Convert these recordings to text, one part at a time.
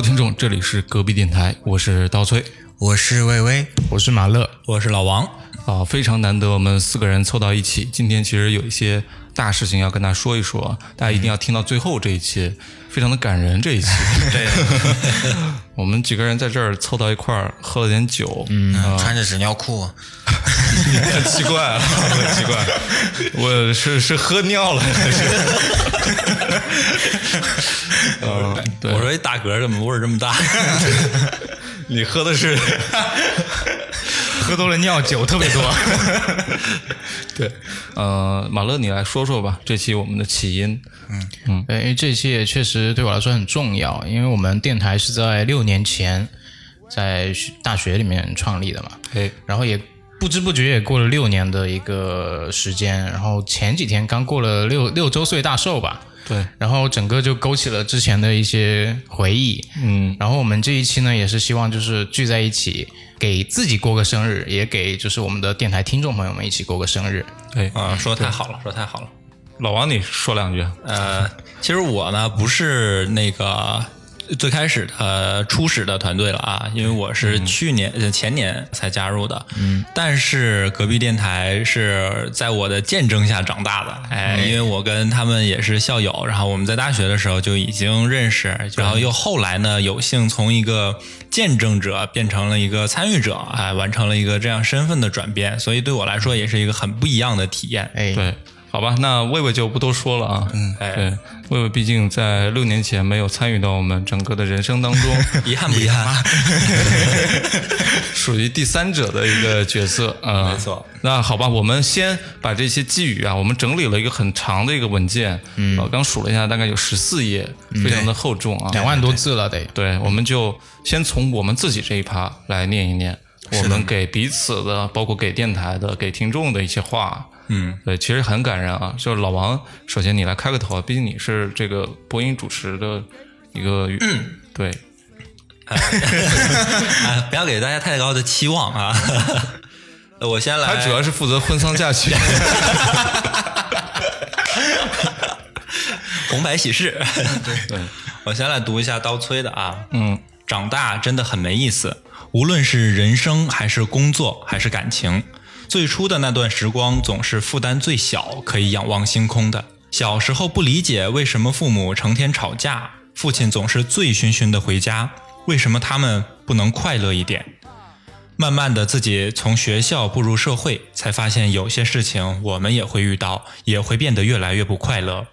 位听众，这里是隔壁电台，我是刀崔我是魏巍，我是马乐，我是老王。啊，非常难得我们四个人凑到一起。今天其实有一些大事情要跟大家说一说，大家一定要听到最后这一期，非常的感人。这一期，对，我们几个人在这儿凑到一块儿，喝了点酒，嗯，穿着纸尿裤，很 奇怪啊，很奇怪，我是是喝尿了还是？嗯，对，我说一大嗝怎么味儿这么大？你喝的是 喝多了尿酒特别多。对，呃，马乐，你来说说吧，这期我们的起因。嗯嗯，因为这期也确实对我来说很重要，因为我们电台是在六年前在大学里面创立的嘛，哎，然后也不知不觉也过了六年的一个时间，然后前几天刚过了六六周岁大寿吧。对，然后整个就勾起了之前的一些回忆，嗯，然后我们这一期呢，也是希望就是聚在一起，给自己过个生日，也给就是我们的电台听众朋友们一起过个生日。对，啊，说的太好了，说的太好了。老王，你说两句。呃，其实我呢不是那个。最开始呃初始的团队了啊，因为我是去年呃前年才加入的，嗯，但是隔壁电台是在我的见证下长大的，哎，因为我跟他们也是校友，然后我们在大学的时候就已经认识，然后又后来呢有幸从一个见证者变成了一个参与者，哎，完成了一个这样身份的转变，所以对我来说也是一个很不一样的体验，哎，对。好吧，那魏魏就不多说了啊。嗯，对，魏魏毕竟在六年前没有参与到我们整个的人生当中，遗憾不遗憾？属于第三者的一个角色啊。没错。那好吧，我们先把这些寄语啊，我们整理了一个很长的一个文件，嗯，我刚数了一下，大概有十四页，非常的厚重啊，两万多字了得。对，我们就先从我们自己这一趴来念一念，我们给彼此的，包括给电台的、给听众的一些话。嗯，对，其实很感人啊。就是老王，首先你来开个头，毕竟你是这个播音主持的一个，嗯，对，不要给大家太高的期望啊。我先来，他主要是负责婚丧嫁娶，红白喜事。对对，我先来读一下刀崔的啊。嗯，长大真的很没意思，无论是人生还是工作还是感情。最初的那段时光总是负担最小，可以仰望星空的。小时候不理解为什么父母成天吵架，父亲总是醉醺醺的回家，为什么他们不能快乐一点？慢慢的，自己从学校步入社会，才发现有些事情我们也会遇到，也会变得越来越不快乐。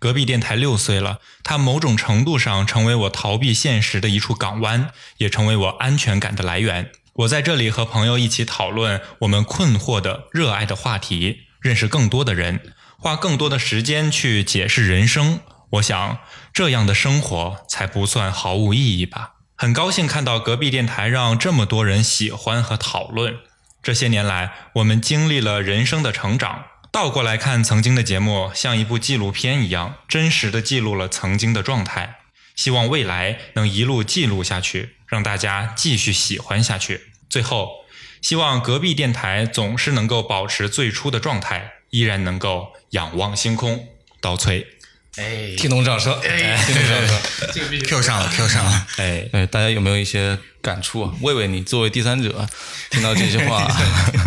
隔壁电台六岁了，它某种程度上成为我逃避现实的一处港湾，也成为我安全感的来源。我在这里和朋友一起讨论我们困惑的、热爱的话题，认识更多的人，花更多的时间去解释人生。我想，这样的生活才不算毫无意义吧。很高兴看到隔壁电台让这么多人喜欢和讨论。这些年来，我们经历了人生的成长。倒过来看，曾经的节目像一部纪录片一样，真实的记录了曾经的状态。希望未来能一路记录下去，让大家继续喜欢下去。最后，希望隔壁电台总是能够保持最初的状态，依然能够仰望星空。刀崔，哎，听懂掌声，哎，听懂掌声，这个必须 Q 上了，Q 上了，哎哎，大家有没有一些感触啊？魏魏，你作为第三者，听到这句话，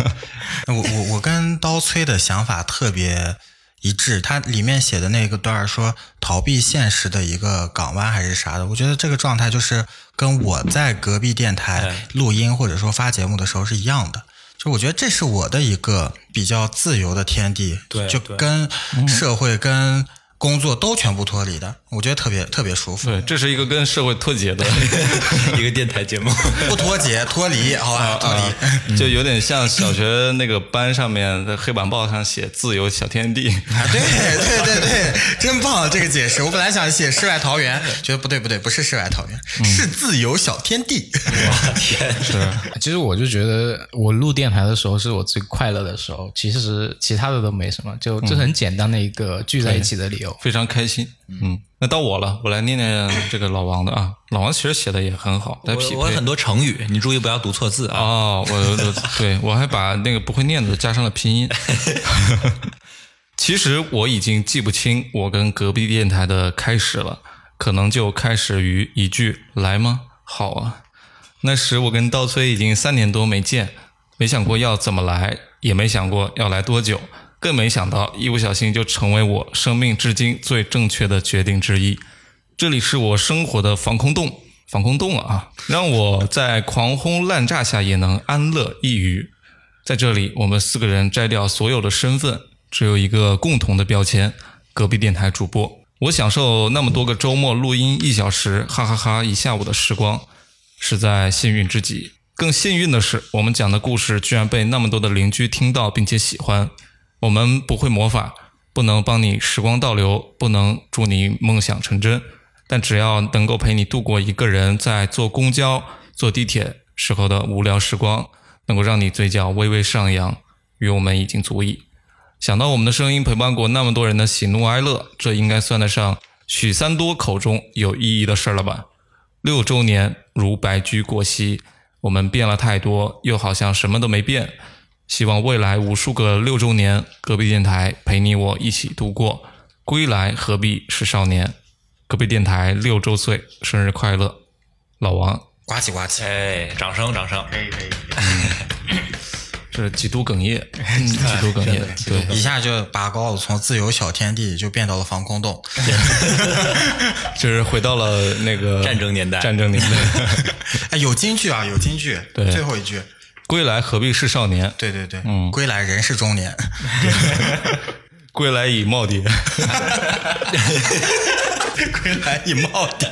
我我我跟刀崔的想法特别。一致，它里面写的那个段说逃避现实的一个港湾还是啥的，我觉得这个状态就是跟我在隔壁电台录音或者说发节目的时候是一样的，就我觉得这是我的一个比较自由的天地，就跟社会跟。工作都全部脱离的，我觉得特别特别舒服。对，这是一个跟社会脱节的 一个电台节目，不脱节，脱离，好吧，脱离，就有点像小学那个班上面的黑板报上写“自由小天地”。啊，对对对对，真棒，这个解释。我本来想写世外桃源，觉得不对不对，不是世外桃源，是自由小天地。我天，是。其实我就觉得，我录电台的时候是我最快乐的时候。其实其他的都没什么，就这很简单的一个聚在一起的理由。有。非常开心。嗯，那到我了，我来念念这个老王的啊。老王其实写的也很好，在匹配我我有很。多成语，你注意不要读错字啊。哦，我我 对我还把那个不会念的加上了拼音。其实我已经记不清我跟隔壁电台的开始了，可能就开始于一句“来吗？好啊。”那时我跟刀崔已经三年多没见，没想过要怎么来，也没想过要来多久，更没想到一不小心就成为我生命至今最正确的决定之一。这里是我生活的防空洞，防空洞了啊，让我在狂轰滥炸下也能安乐一隅。在这里，我们四个人摘掉所有的身份，只有一个共同的标签——隔壁电台主播。我享受那么多个周末录音一小时，哈哈哈一下午的时光，实在幸运之极。更幸运的是，我们讲的故事居然被那么多的邻居听到并且喜欢。我们不会魔法，不能帮你时光倒流，不能祝你梦想成真，但只要能够陪你度过一个人在坐公交、坐地铁时候的无聊时光，能够让你嘴角微微上扬，与我们已经足矣。想到我们的声音陪伴过那么多人的喜怒哀乐，这应该算得上许三多口中有意义的事儿了吧？六周年如白驹过隙，我们变了太多，又好像什么都没变。希望未来无数个六周年，隔壁电台陪你我一起度过。归来何必是少年？隔壁电台六周岁，生日快乐，老王！呱唧呱唧，哎，掌声掌声！可以可以。这是几度哽咽，几度哽咽，对，一下就拔高了，从自由小天地就变到了防空洞。就是回到了那个战争年代战争年代。哎，有金句啊，有金句。对最后一句，归来何必是少年？对对对，嗯归来人是中年。归来已耄耋。归来已耄耋。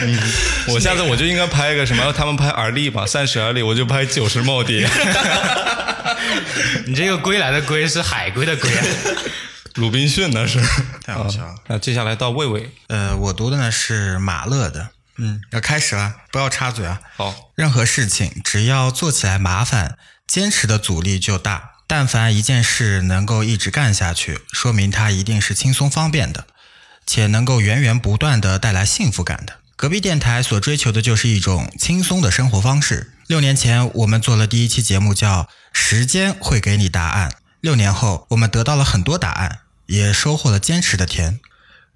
我下次我就应该拍一个什么？他们拍而立吧，三十而立，我就拍九十耄耋。你这个归来的归是海归的归啊。鲁滨逊那是。太好笑了。那接下来到魏魏，呃，我读的呢是马勒的。嗯，要开始了，不要插嘴啊。好，任何事情只要做起来麻烦，坚持的阻力就大。但凡一件事能够一直干下去，说明它一定是轻松方便的，且能够源源不断的带来幸福感的。隔壁电台所追求的就是一种轻松的生活方式。六年前，我们做了第一期节目，叫《时间会给你答案》。六年后，我们得到了很多答案，也收获了坚持的甜。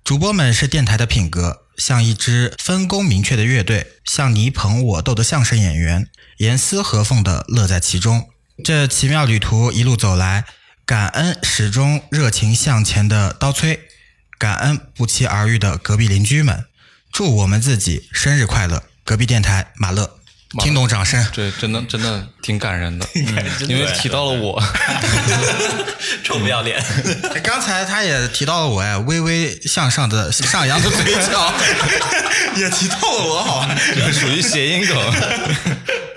主播们是电台的品格，像一支分工明确的乐队，像你捧我逗的相声演员，严丝合缝的乐在其中。这奇妙旅途一路走来，感恩始终热情向前的刀崔，感恩不期而遇的隔壁邻居们，祝我们自己生日快乐！隔壁电台马乐，听懂掌声。对真的真的挺感人 的，因为提到了我。臭不要脸！哎 刚才他也提到了我哎，微微向上的上扬的嘴角，也提到了我，好吧？这属于谐音梗。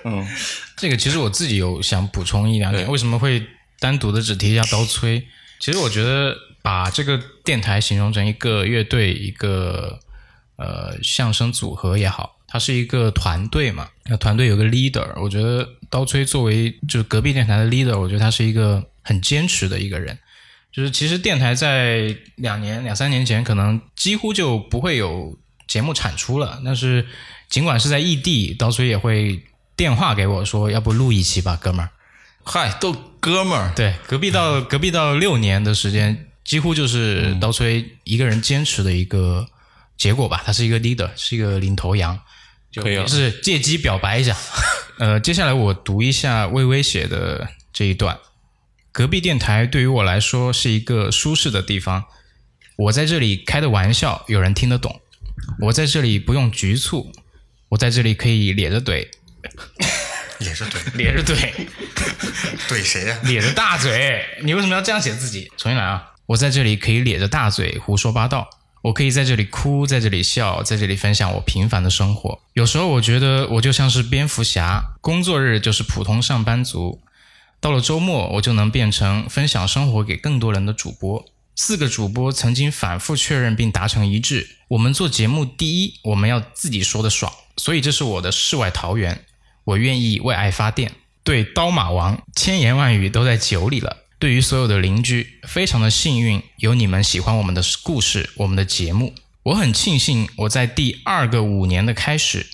嗯这个其实我自己有想补充一两点，为什么会单独的只提一下刀崔？其实我觉得把这个电台形容成一个乐队，一个呃相声组合也好，它是一个团队嘛。那团队有个 leader，我觉得刀崔作为就是隔壁电台的 leader，我觉得他是一个很坚持的一个人。就是其实电台在两年两三年前可能几乎就不会有节目产出了，但是尽管是在异地，刀崔也会电话给我说，要不录一期吧，哥们儿。嗨，都哥们儿，对，隔壁到隔壁到六年的时间，几乎就是刀崔一个人坚持的一个结果吧。他是一个 leader，是一个领头羊，就可以了是借机表白一下。呃，接下来我读一下微微写的这一段。隔壁电台对于我来说是一个舒适的地方，我在这里开的玩笑有人听得懂，我在这里不用局促，我在这里可以咧着怼，也是对，咧着怼。怼谁呀、咧着大嘴，你为什么要这样写自己？重新来啊！我在这里可以咧着大嘴胡说八道，我可以在这里哭，在这里笑，在这里分享我平凡的生活。有时候我觉得我就像是蝙蝠侠，工作日就是普通上班族，到了周末我就能变成分享生活给更多人的主播。四个主播曾经反复确认并达成一致：我们做节目，第一，我们要自己说的爽，所以这是我的世外桃源，我愿意为爱发电。对刀马王，千言万语都在酒里了。对于所有的邻居，非常的幸运有你们喜欢我们的故事，我们的节目。我很庆幸我在第二个五年的开始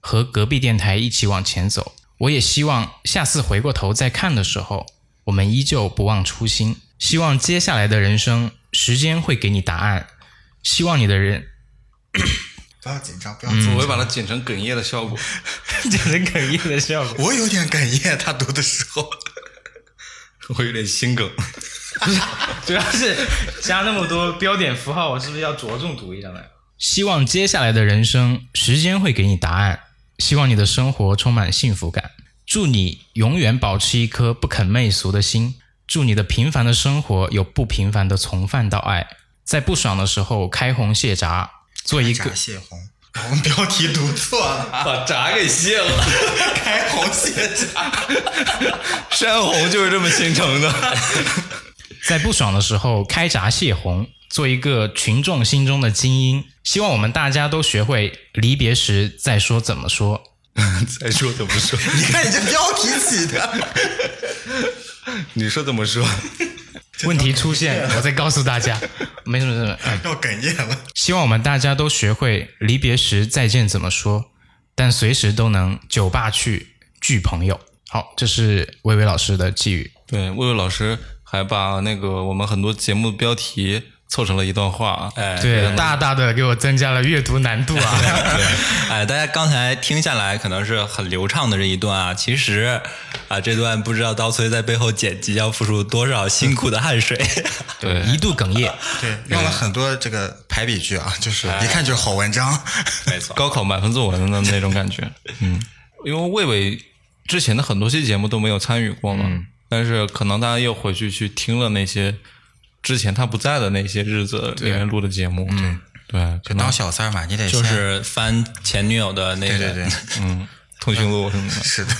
和隔壁电台一起往前走。我也希望下次回过头再看的时候，我们依旧不忘初心。希望接下来的人生，时间会给你答案。希望你的人 不要紧张，不要紧张。我会把它剪成哽咽的效果。剪成哽咽的效果。我有点哽咽，他读的时候。我有点心梗。主要是加那么多标点符号，我是不是要着重读一下呢？希望接下来的人生，时间会给你答案。希望你的生活充满幸福感。祝你永远保持一颗不肯媚俗的心。祝你的平凡的生活有不平凡的从泛到爱。在不爽的时候开红卸闸，做一个闸泄洪，我们标题读错了，把闸给卸了，开红卸闸。山洪就是这么形成的。在不爽的时候开闸泄洪，做一个群众心中的精英。希望我们大家都学会离别时再说怎么说。再说怎么说？你看你这标题起的，你说怎么说？问题出现，我再告诉大家。没什么，没什么。哎要哽咽了。希望我们大家都学会离别时再见怎么说，但随时都能酒吧去聚朋友。好，这是薇薇老师的寄语。对，魏魏老师还把那个我们很多节目标题凑成了一段话。哎，对，大大的给我增加了阅读难度啊！哎，大家刚才听下来可能是很流畅的这一段啊，其实啊，这段不知道刀崔在背后剪辑要付出多少辛苦的汗水。对，一度哽咽。对，用了很多这个排比句啊，就是一看就是好文章。没错，高考满分作文的那种感觉。嗯，因为魏伟之前的很多期节目都没有参与过嘛，但是可能大家又回去去听了那些之前他不在的那些日子里面录的节目。嗯，对，就当小三嘛，你得就是翻前女友的那个，对对对，嗯，通讯录什么的。是的，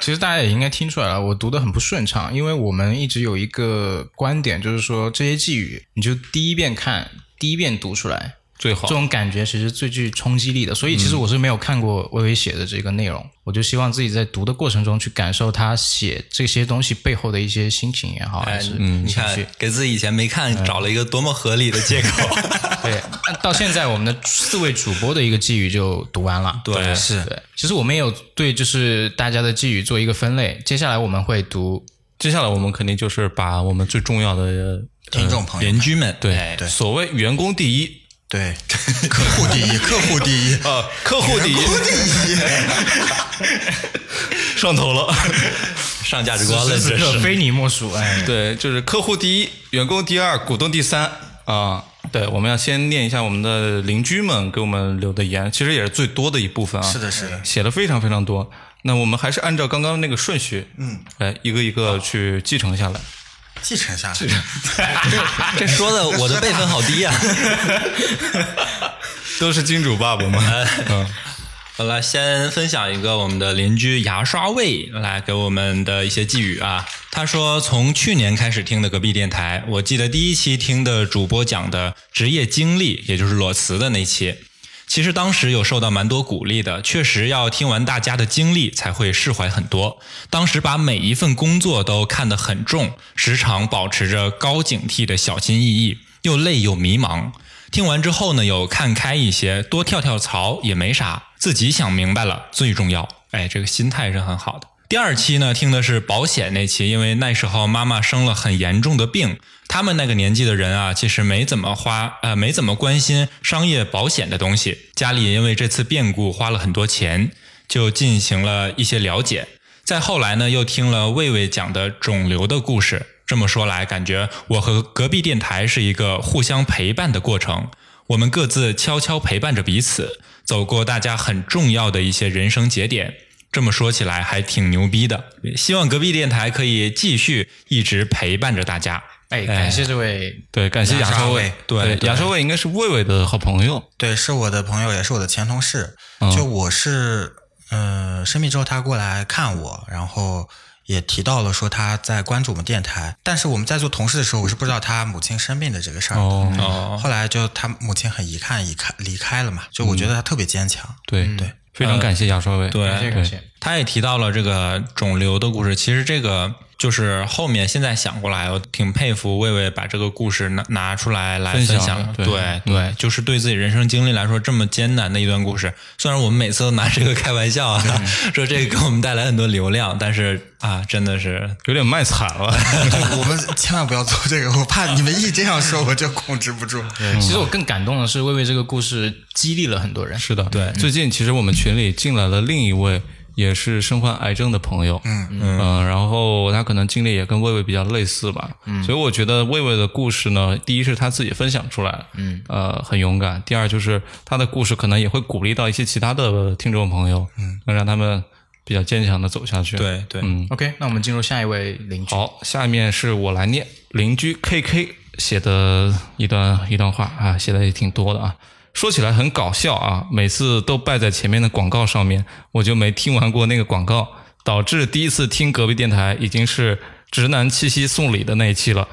其实大家也应该听出来了，我读的很不顺畅，因为我们一直有一个观点，就是说这些寄语，你就第一遍看，第一遍读出来，最好这种感觉其实最具冲击力的。所以其实我是没有看过微微写的这个内容，我就希望自己在读的过程中去感受他写这些东西背后的一些心情也好，还哎是，你看情绪。，给自己以前没看找了一个多么合理的借口。对，那到现在我们的四位主播的一个寄语就读完了。对是对，其实我们也有对就是大家的寄语做一个分类，接下来我们会读接下来我们肯定就是把我们最重要的听众朋友们，邻居们，对对所谓员工第一对，客户第一，客户第一，啊，客户第一，客户第一。上头了。上价值观了，这是。非你莫属。哎，对，就是客户第一，员工第二，股东第三啊。对，我们要先念一下我们的邻居们给我们留的言，其实也是最多的一部分啊。是的，是的，写的非常非常多。那我们还是按照刚刚那个顺序，嗯，来一个一个去继承下来。继承下来。这说的我的辈分好低啊！都是金主爸爸嘛。嗯，好了，先分享一个我们的邻居牙刷味来给我们的一些寄语啊。他说，从去年开始听的隔壁电台，我记得第一期听的主播讲的职业经历，也就是裸辞的那期。其实当时有受到蛮多鼓励的，确实要听完大家的经历才会释怀很多。当时把每一份工作都看得很重，时常保持着高警惕的小心翼翼，又累又迷茫。听完之后呢，有看开一些，多跳跳槽也没啥，自己想明白了最重要。哎，这个心态是很好的。第二期呢，听的是保险那期，因为那时候妈妈生了很严重的病，他们那个年纪的人啊，其实没怎么花，呃，没怎么关心商业保险的东西。家里因为这次变故花了很多钱，就进行了一些了解。再后来呢，又听了魏魏讲的肿瘤的故事。这么说来，感觉我和隔壁电台是一个互相陪伴的过程。我们各自悄悄陪伴着彼此，走过大家很重要的一些人生节点。这么说起来还挺牛逼的。希望隔壁电台可以继续一直陪伴着大家。哎，感谢这位对，感谢牙刷味牙刷味。对对牙刷味应该是魏魏的好朋友。对，是我的朋友，也是我的前同事。就我是，呃，生病之后他过来看我，然后也提到了说他在关注我们电台。但是我们在做同事的时候，我是不知道他母亲生病的这个事儿的。哦，哦，后来就他母亲很遗憾，离开离开了嘛。就我觉得他特别坚强。对对，非常感谢牙刷味。对感谢感谢。他也提到了这个肿瘤的故事。其实这个就是后面现在想过来，我挺佩服魏魏把这个故事拿拿出来来分享分享。对对对，就是对自己人生经历来说这么艰难的一段故事。虽然我们每次都拿这个开玩笑啊，说这个给我们带来很多流量，但是啊，真的是有点卖惨了。我们千万不要做这个，我怕你们一这样说，我就控制不住。其实我更感动的是，魏魏这个故事激励了很多人。是的，对。最近其实我们群里进来了另一位也是身患癌症的朋友，嗯嗯、然后他可能经历也跟魏魏比较类似吧，嗯，所以我觉得魏魏的故事呢，第一是他自己分享出来，嗯，呃，很勇敢；第二就是他的故事可能也会鼓励到一些其他的听众朋友，嗯，能让他们比较坚强的走下去。，对对，嗯，OK，那我们进入下一位邻居。好，下面是我来念邻居 KK 写的一段一段话啊，写的也挺多的啊。说起来很搞笑啊，每次都败在前面的广告上面，我就没听完过那个广告，导致第一次听隔壁电台已经是直男七夕送礼的那一期了。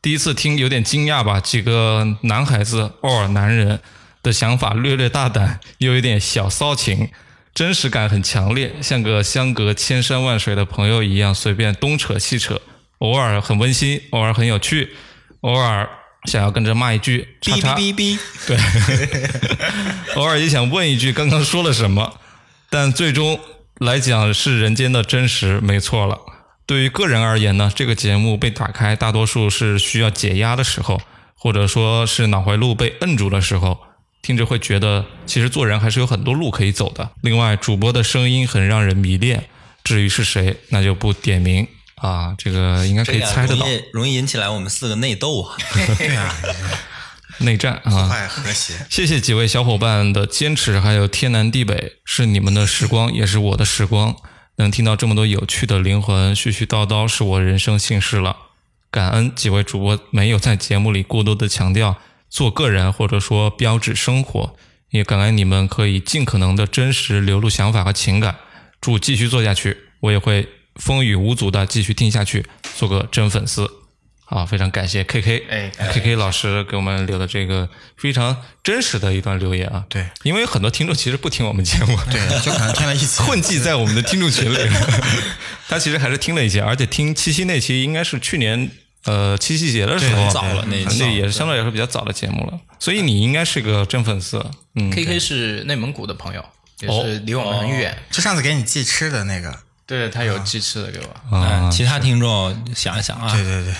第一次听有点惊讶吧，几个男孩子偶尔男人的想法略略大胆，又有点小骚情，真实感很强烈，像个相隔千山万水的朋友一样，随便东扯西扯，偶尔很温馨，偶尔很有趣，偶尔想要跟着骂一句“哔”，哔哔哔，对，偶尔也想问一句刚刚说了什么，但最终来讲是人间的真实，没错了。对于个人而言呢，这个节目被打开，大多数是需要解压的时候，或者说是脑回路被摁住的时候，听着会觉得其实做人还是有很多路可以走的。另外，主播的声音很让人迷恋，至于是谁，那就不点名啊，这个应该可以猜得到容。易容易引起来我们四个内斗啊。对啊，内战啊，破坏和谐。谢谢几位小伙伴的坚持，还有天南地北，是你们的时光，也是我的时光。能听到这么多有趣的灵魂絮絮叨叨，是我人生幸事了。感恩几位主播没有在节目里过多的强调做个人或者说标志生活，也感恩你们可以尽可能的真实流露想法和情感。祝继续做下去，我也会风雨无阻的继续听下去，做个真粉丝。啊，非常感谢 KK，哎 k k 老师给我们留的这个非常真实的一段留言啊。对，因为很多听众其实不听我们节目，对，就可能听了一次。混迹在我们的听众群里。他其实还是听了一些，而且听七夕那期应该是去年呃七夕节的时候对早了那期那也是相对来说比较早的节目了，所以你应该是个真粉丝。嗯，K K 是内蒙古的朋友，也是离我们很远。就上次给你寄吃的那个，对他有鸡翅的给我。啊嗯，其他听众想一想啊，对对对，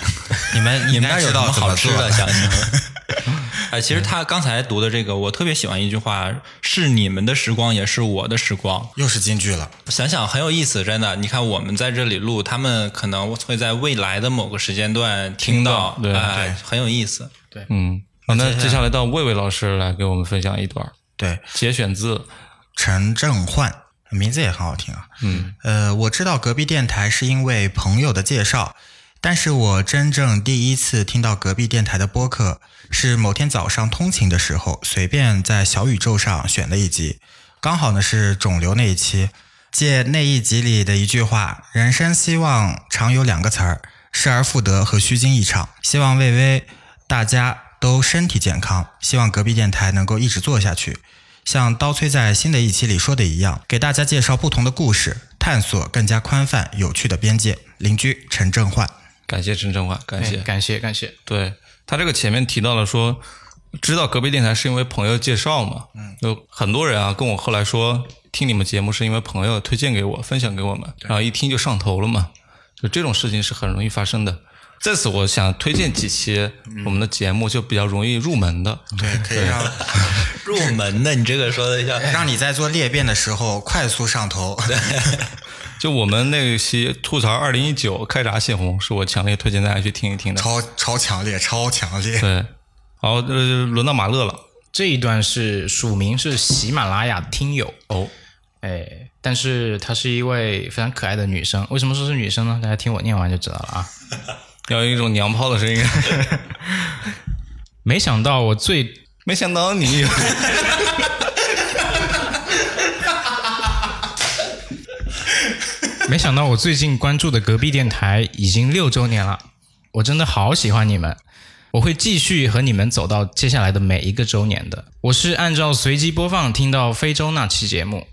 你们 你们那儿有什么好吃的？想想。哎，其实他刚才读的这个，我特别喜欢一句话：是你们的时光，也是我的时光。又是金句了。想想很有意思，真的。你看我们在这里录，他们可能会在未来的某个时间段听到，听对哎，很有意思。对嗯，好，那接下来到魏魏老师来给我们分享一段对，节选自陈正焕，名字也很好听啊。嗯，呃，我知道隔壁电台是因为朋友的介绍，但是我真正第一次听到隔壁电台的播客是某天早上通勤的时候，随便在小宇宙上选的一集，刚好呢是肿瘤那一期，借那一集里的一句话：“人生希望常有两个词儿，失而复得和虚惊一场。”希望魏巍大家都身体健康，希望隔壁电台能够一直做下去。像刀崔在新的一期里说的一样，给大家介绍不同的故事，探索更加宽泛有趣的边界。邻居陈正焕，感谢陈正焕，感谢哎感谢感谢。对他这个前面提到了说，知道隔壁电台是因为朋友介绍嘛，嗯，有很多人啊跟我后来说，听你们节目是因为朋友推荐给我，分享给我们，然后一听就上头了嘛，就这种事情是很容易发生的。在此，我想推荐几期我们的节目，就比较容易入门的。对，可以让 入门的，你这个说的像 让你在做裂变的时候快速上头。对 就我们那期吐槽二零一九开闸泄洪，是我强烈推荐大家去听一听的。超超强烈，超强烈。对，好，呃，轮到马乐了。这一段是署名是喜马拉雅听友哦，哎，但是她是一位非常可爱的女生。为什么说是女生呢？大家听我念完就知道了啊。要有一种娘炮的声音。没想到我最没想到你 没想到我最近关注的隔壁电台已经六周年了，我真的好喜欢你们，我会继续和你们走到接下来的每一个周年的。我是按照随机播放听到非洲那期节目，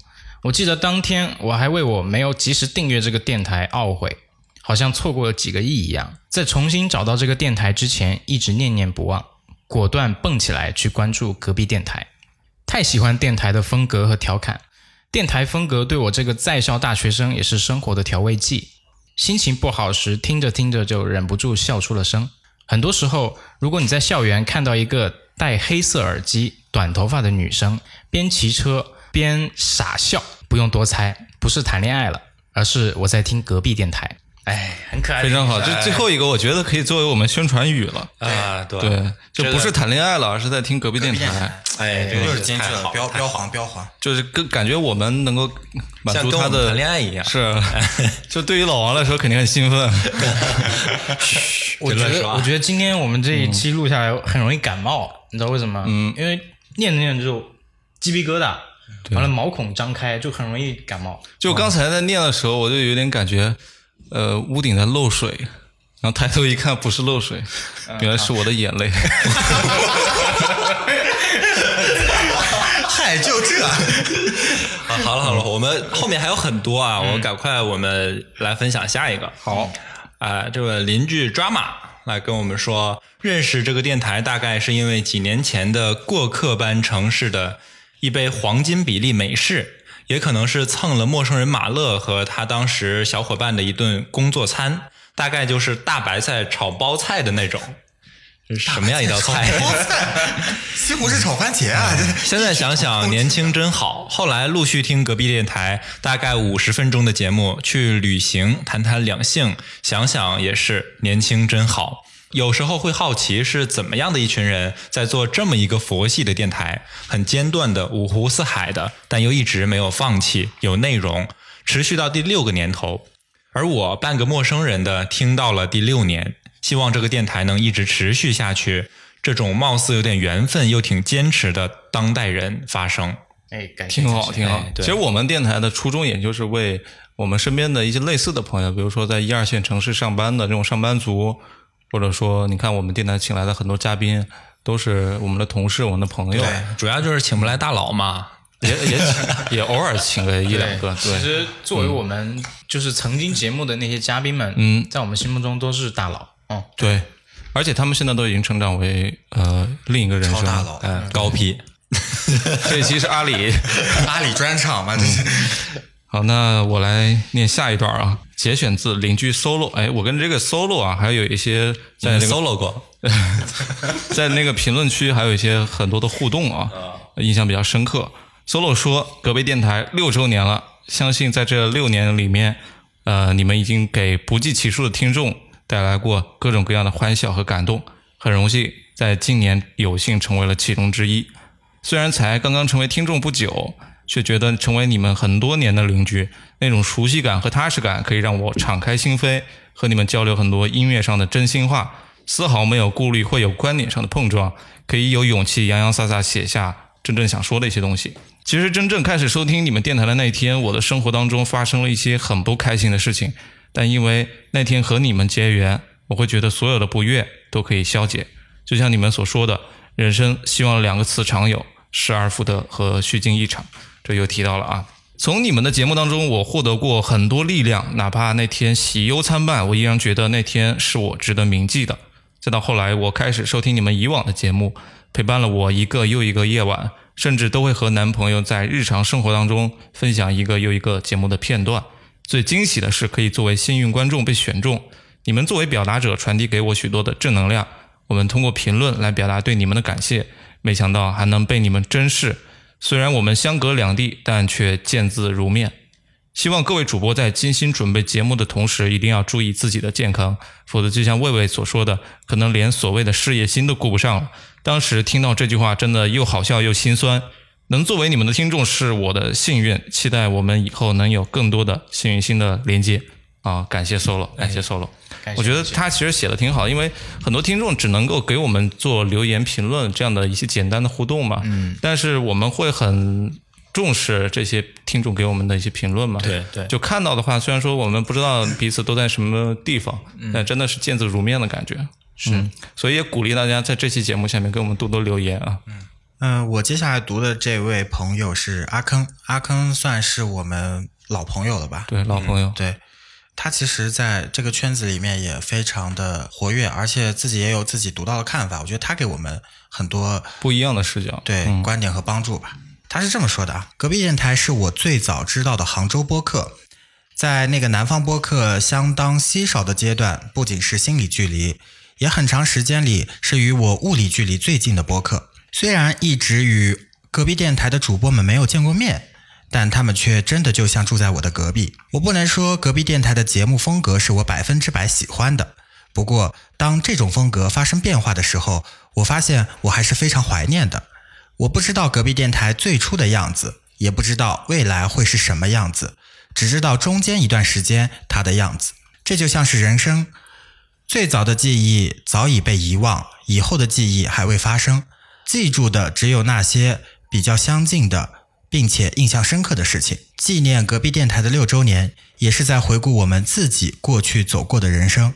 我记得当天我还为我没有及时订阅这个电台懊悔。好像错过了几个亿一样。在重新找到这个电台之前，一直念念不忘，果断蹦起来去关注隔壁电台。太喜欢电台的风格和调侃，电台风格对我这个在校大学生也是生活的调味剂。心情不好时，听着听着就忍不住笑出了声。很多时候，如果你在校园看到一个戴黑色耳机、短头发的女生，边骑车边傻笑，不用多猜，不是谈恋爱了，而是我在听隔壁电台。哎，很可爱，非常好。这最后一个，我觉得可以作为我们宣传语了。啊，对对，就不是谈恋爱了，而是在听隔壁电电台。哎，这就是精致了，太好标标黄标黄。就是跟感觉我们能够满像足他的谈恋爱一样。是，就对于老王来说肯定很兴奋。我觉得，我觉得今天我们这一期录下来很容易感冒，你知道为什么？嗯，因为念着念着就鸡皮疙瘩，完了毛孔张开，就很容易感冒。就刚才在念的时候，我就有点感觉，呃，屋顶在漏水，然后抬头一看，不是漏水，原来是我的眼泪。嗨，就这，啊，好了好了，我们后面还有很多啊，我赶快我们来分享下一个。好，啊、这位邻居 drama 来跟我们说，认识这个电台大概是因为几年前的过客般城市的一杯黄金比例美式，也可能是蹭了陌生人马乐和他当时小伙伴的一顿工作餐，大概就是大白菜炒包菜的那种。这是什么样一道菜？包菜，西红柿炒番茄啊！现在想想，年轻真好。后来陆续听隔壁电台，大概五十分钟的节目，去旅行，谈谈两性，想想也是年轻真好。有时候会好奇是怎么样的一群人在做这么一个佛系的电台，很间断的、五湖四海的，但又一直没有放弃，有内容，持续到第六个年头。而我半个陌生人的听到了第六年，希望这个电台能一直持续下去。这种貌似有点缘分又挺坚持的当代人发声，哎，感谢挺好，挺好哎。其实我们电台的初衷，也就是为我们身边的一些类似的朋友，比如说在一二线城市上班的这种上班族，或者说你看我们电台请来的很多嘉宾，都是我们的同事、我们的朋友，主要就是请不来大佬嘛。也也请也偶尔请个一两个，对。其实作为我们就是曾经节目的那些嘉宾们，嗯，在我们心目中都是大佬。哦，对，而且他们现在都已经成长为呃另一个人生大佬，嗯，高 P，这一期是阿里。阿里专场嘛，这是。好，那我来念下一段啊，节选自邻居 solo。哎，我跟这个 solo 啊，还有一些在那个 solo 过，在那个评论区还有一些很多的互动啊，印象比较深刻。solo 说，隔壁电台六周年了，相信在这六年里面，呃，你们已经给不计其数的听众带来过各种各样的欢笑和感动，很荣幸在今年有幸成为了其中之一。虽然才刚刚成为听众不久，却觉得成为你们很多年的邻居，那种熟悉感和踏实感，可以让我敞开心扉，和你们交流很多音乐上的真心话，丝毫没有顾虑会有观点上的碰撞，可以有勇气洋洋洒洒写下真正想说的一些东西。其实真正开始收听你们电台的那一天，我的生活当中发生了一些很不开心的事情，但因为那天和你们结缘，我会觉得所有的不悦都可以消解。就像你们所说的，人生希望两个词常有：失而复得和虚惊一场。这又提到了啊。从你们的节目当中，我获得过很多力量，哪怕那天喜忧参半，我依然觉得那天是我值得铭记的。再到后来，我开始收听你们以往的节目，陪伴了我一个又一个夜晚，甚至都会和男朋友在日常生活当中分享一个又一个节目的片段。最惊喜的是，可以作为幸运观众被选中。你们作为表达者，传递给我许多的正能量。我们通过评论来表达对你们的感谢，没想到还能被你们珍视。虽然我们相隔两地，但却见字如面。希望各位主播在精心准备节目的同时，一定要注意自己的健康，否则就像魏魏所说的，可能连所谓的事业心都顾不上了。当时听到这句话，真的又好笑又心酸。能作为你们的听众是我的幸运，期待我们以后能有更多的幸运星的连接啊！感谢 solo，感谢 solo。我觉得他其实写的挺好，因为很多听众只能够给我们做留言评论这样的一些简单的互动嘛。嗯。但是我们会很重视这些听众给我们的一些评论嘛。对对就看到的话，虽然说我们不知道彼此都在什么地方，但真的是见字如面的感觉。是、所以也鼓励大家在这期节目下面给我们多多留言啊。嗯，我接下来读的这位朋友是阿坑，阿坑算是我们老朋友了吧？对，老朋友，对，他其实在这个圈子里面也非常的活跃，而且自己也有自己独到的看法。我觉得他给我们很多不一样的视角。对、嗯观点和帮助吧。他是这么说的啊，隔壁电台是我最早知道的杭州播客，在那个南方播客相当稀少的阶段，不仅是心理距离，也很长时间里是与我物理距离最近的播客。虽然一直与隔壁电台的主播们没有见过面，但他们却真的就像住在我的隔壁。我不能说隔壁电台的节目风格是我百分之百喜欢的，不过当这种风格发生变化的时候，我发现我还是非常怀念的。我不知道隔壁电台最初的样子，也不知道未来会是什么样子，只知道中间一段时间它的样子。这就像是人生，最早的记忆早已被遗忘，以后的记忆还未发生，记住的只有那些比较相近的，并且印象深刻的事情。纪念隔壁电台的六周年，也是在回顾我们自己过去走过的人生，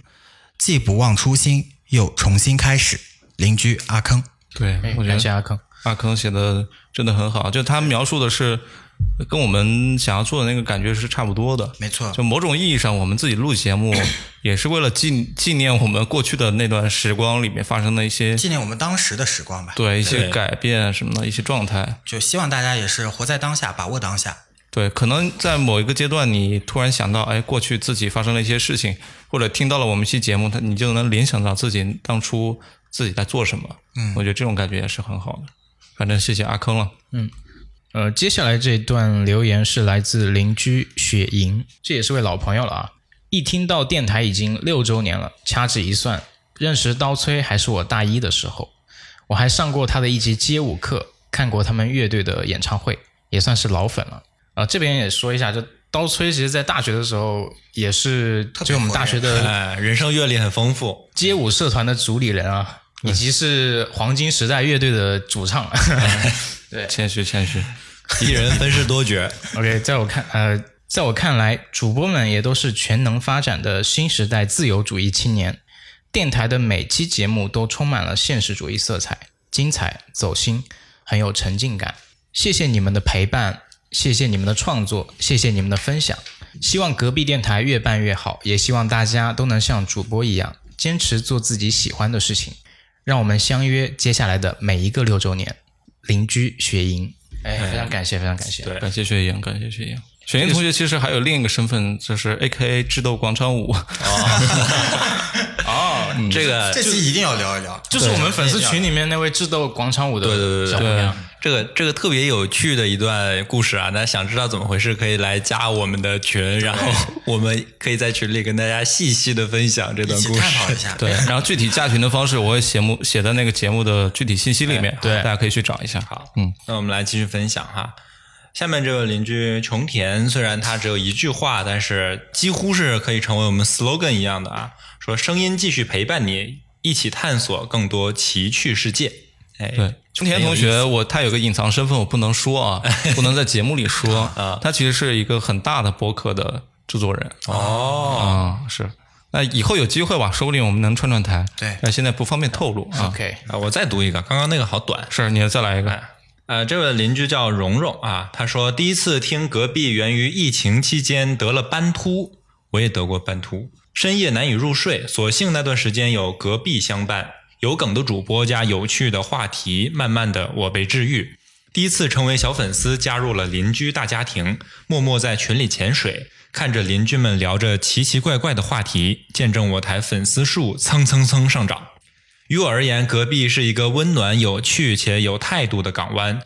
既不忘初心，又重新开始。邻居阿坑。对哎，我觉得阿坑。阿坑写的真的很好，就他描述的是跟我们想要做的那个感觉是差不多的。没错就某种意义上，我们自己录节目 也是为了纪纪念我们过去的那段时光里面发生的一些纪念我们当时的时光吧。对一些改变什么的一些状态。就希望大家也是活在当下，把握当下。对，可能在某一个阶段，你突然想到，哎，过去自己发生了一些事情，或者听到了我们一期节目，他你就能联想到自己当初自己在做什么。嗯，我觉得这种感觉也是很好的。反正谢谢阿坑了。呃，接下来这一段留言是来自邻居雪莹，这也是位老朋友了啊。一听到电台已经六周年了，掐指一算，认识刀崔还是我大一的时候，我还上过他的一节街舞课，看过他们乐队的演唱会，也算是老粉了。啊、这边也说一下，就刀崔其实在大学的时候也是就我们大学的哎，人生阅历很丰富。街舞社团的主理人啊，以及是黄金时代乐队的主唱。对谦虚谦虚。一人分饰多角，OK，在我看，呃，在我看来，主播们也都是全能发展的新时代自由主义青年。电台的每期节目都充满了现实主义色彩，精彩走心，很有沉浸感。谢谢你们的陪伴，谢谢你们的创作，谢谢你们的分享。希望隔壁电台越办越好，也希望大家都能像主播一样，坚持做自己喜欢的事情。让我们相约接下来的每一个六周年。邻居雪莹，哎，非常感谢，非常感谢。对感谢雪莹，感谢雪莹。雪莹同学其实还有另一个身份，就是 A K A 智斗广场舞。哦，这个这期一定要聊一聊。就是我们粉丝群里面那位智斗广场舞的对对对对小姑娘。这个这个特别有趣的一段故事啊！大家想知道怎么回事，可以来加我们的群，然后我们可以在群里跟大家细细的分享这段故事。探讨一下。对，然后具体加群的方式我会写目写在那个节目的具体信息里面，对大家可以去找一下。好，嗯，那我们来继续分享哈。下面这位邻居琼田，虽然他只有一句话，但是几乎是可以成为我们 slogan 一样的啊，说声音继续陪伴你，一起探索更多奇趣世界。哎，对，秋田同学，我他有个隐藏身份，我不能说啊，不能在节目里说啊。他其实是一个很大的播客的制作人哦，啊，是。那以后有机会吧，说不定我们能串串台。对但现在不方便透露啊。OK，啊，我再读一个，刚刚那个好短。是，你再来一个。呃，这位邻居叫蓉蓉啊，他说第一次听隔壁源于疫情期间得了斑秃，我也得过斑秃，深夜难以入睡，所幸那段时间有隔壁相伴，有梗的主播加有趣的话题，慢慢的我被治愈。第一次成为小粉丝，加入了邻居大家庭，默默在群里潜水，看着邻居们聊着奇奇怪怪的话题，见证我台粉丝数蹭蹭蹭上涨。于我而言，隔壁是一个温暖、有趣且有态度的港湾，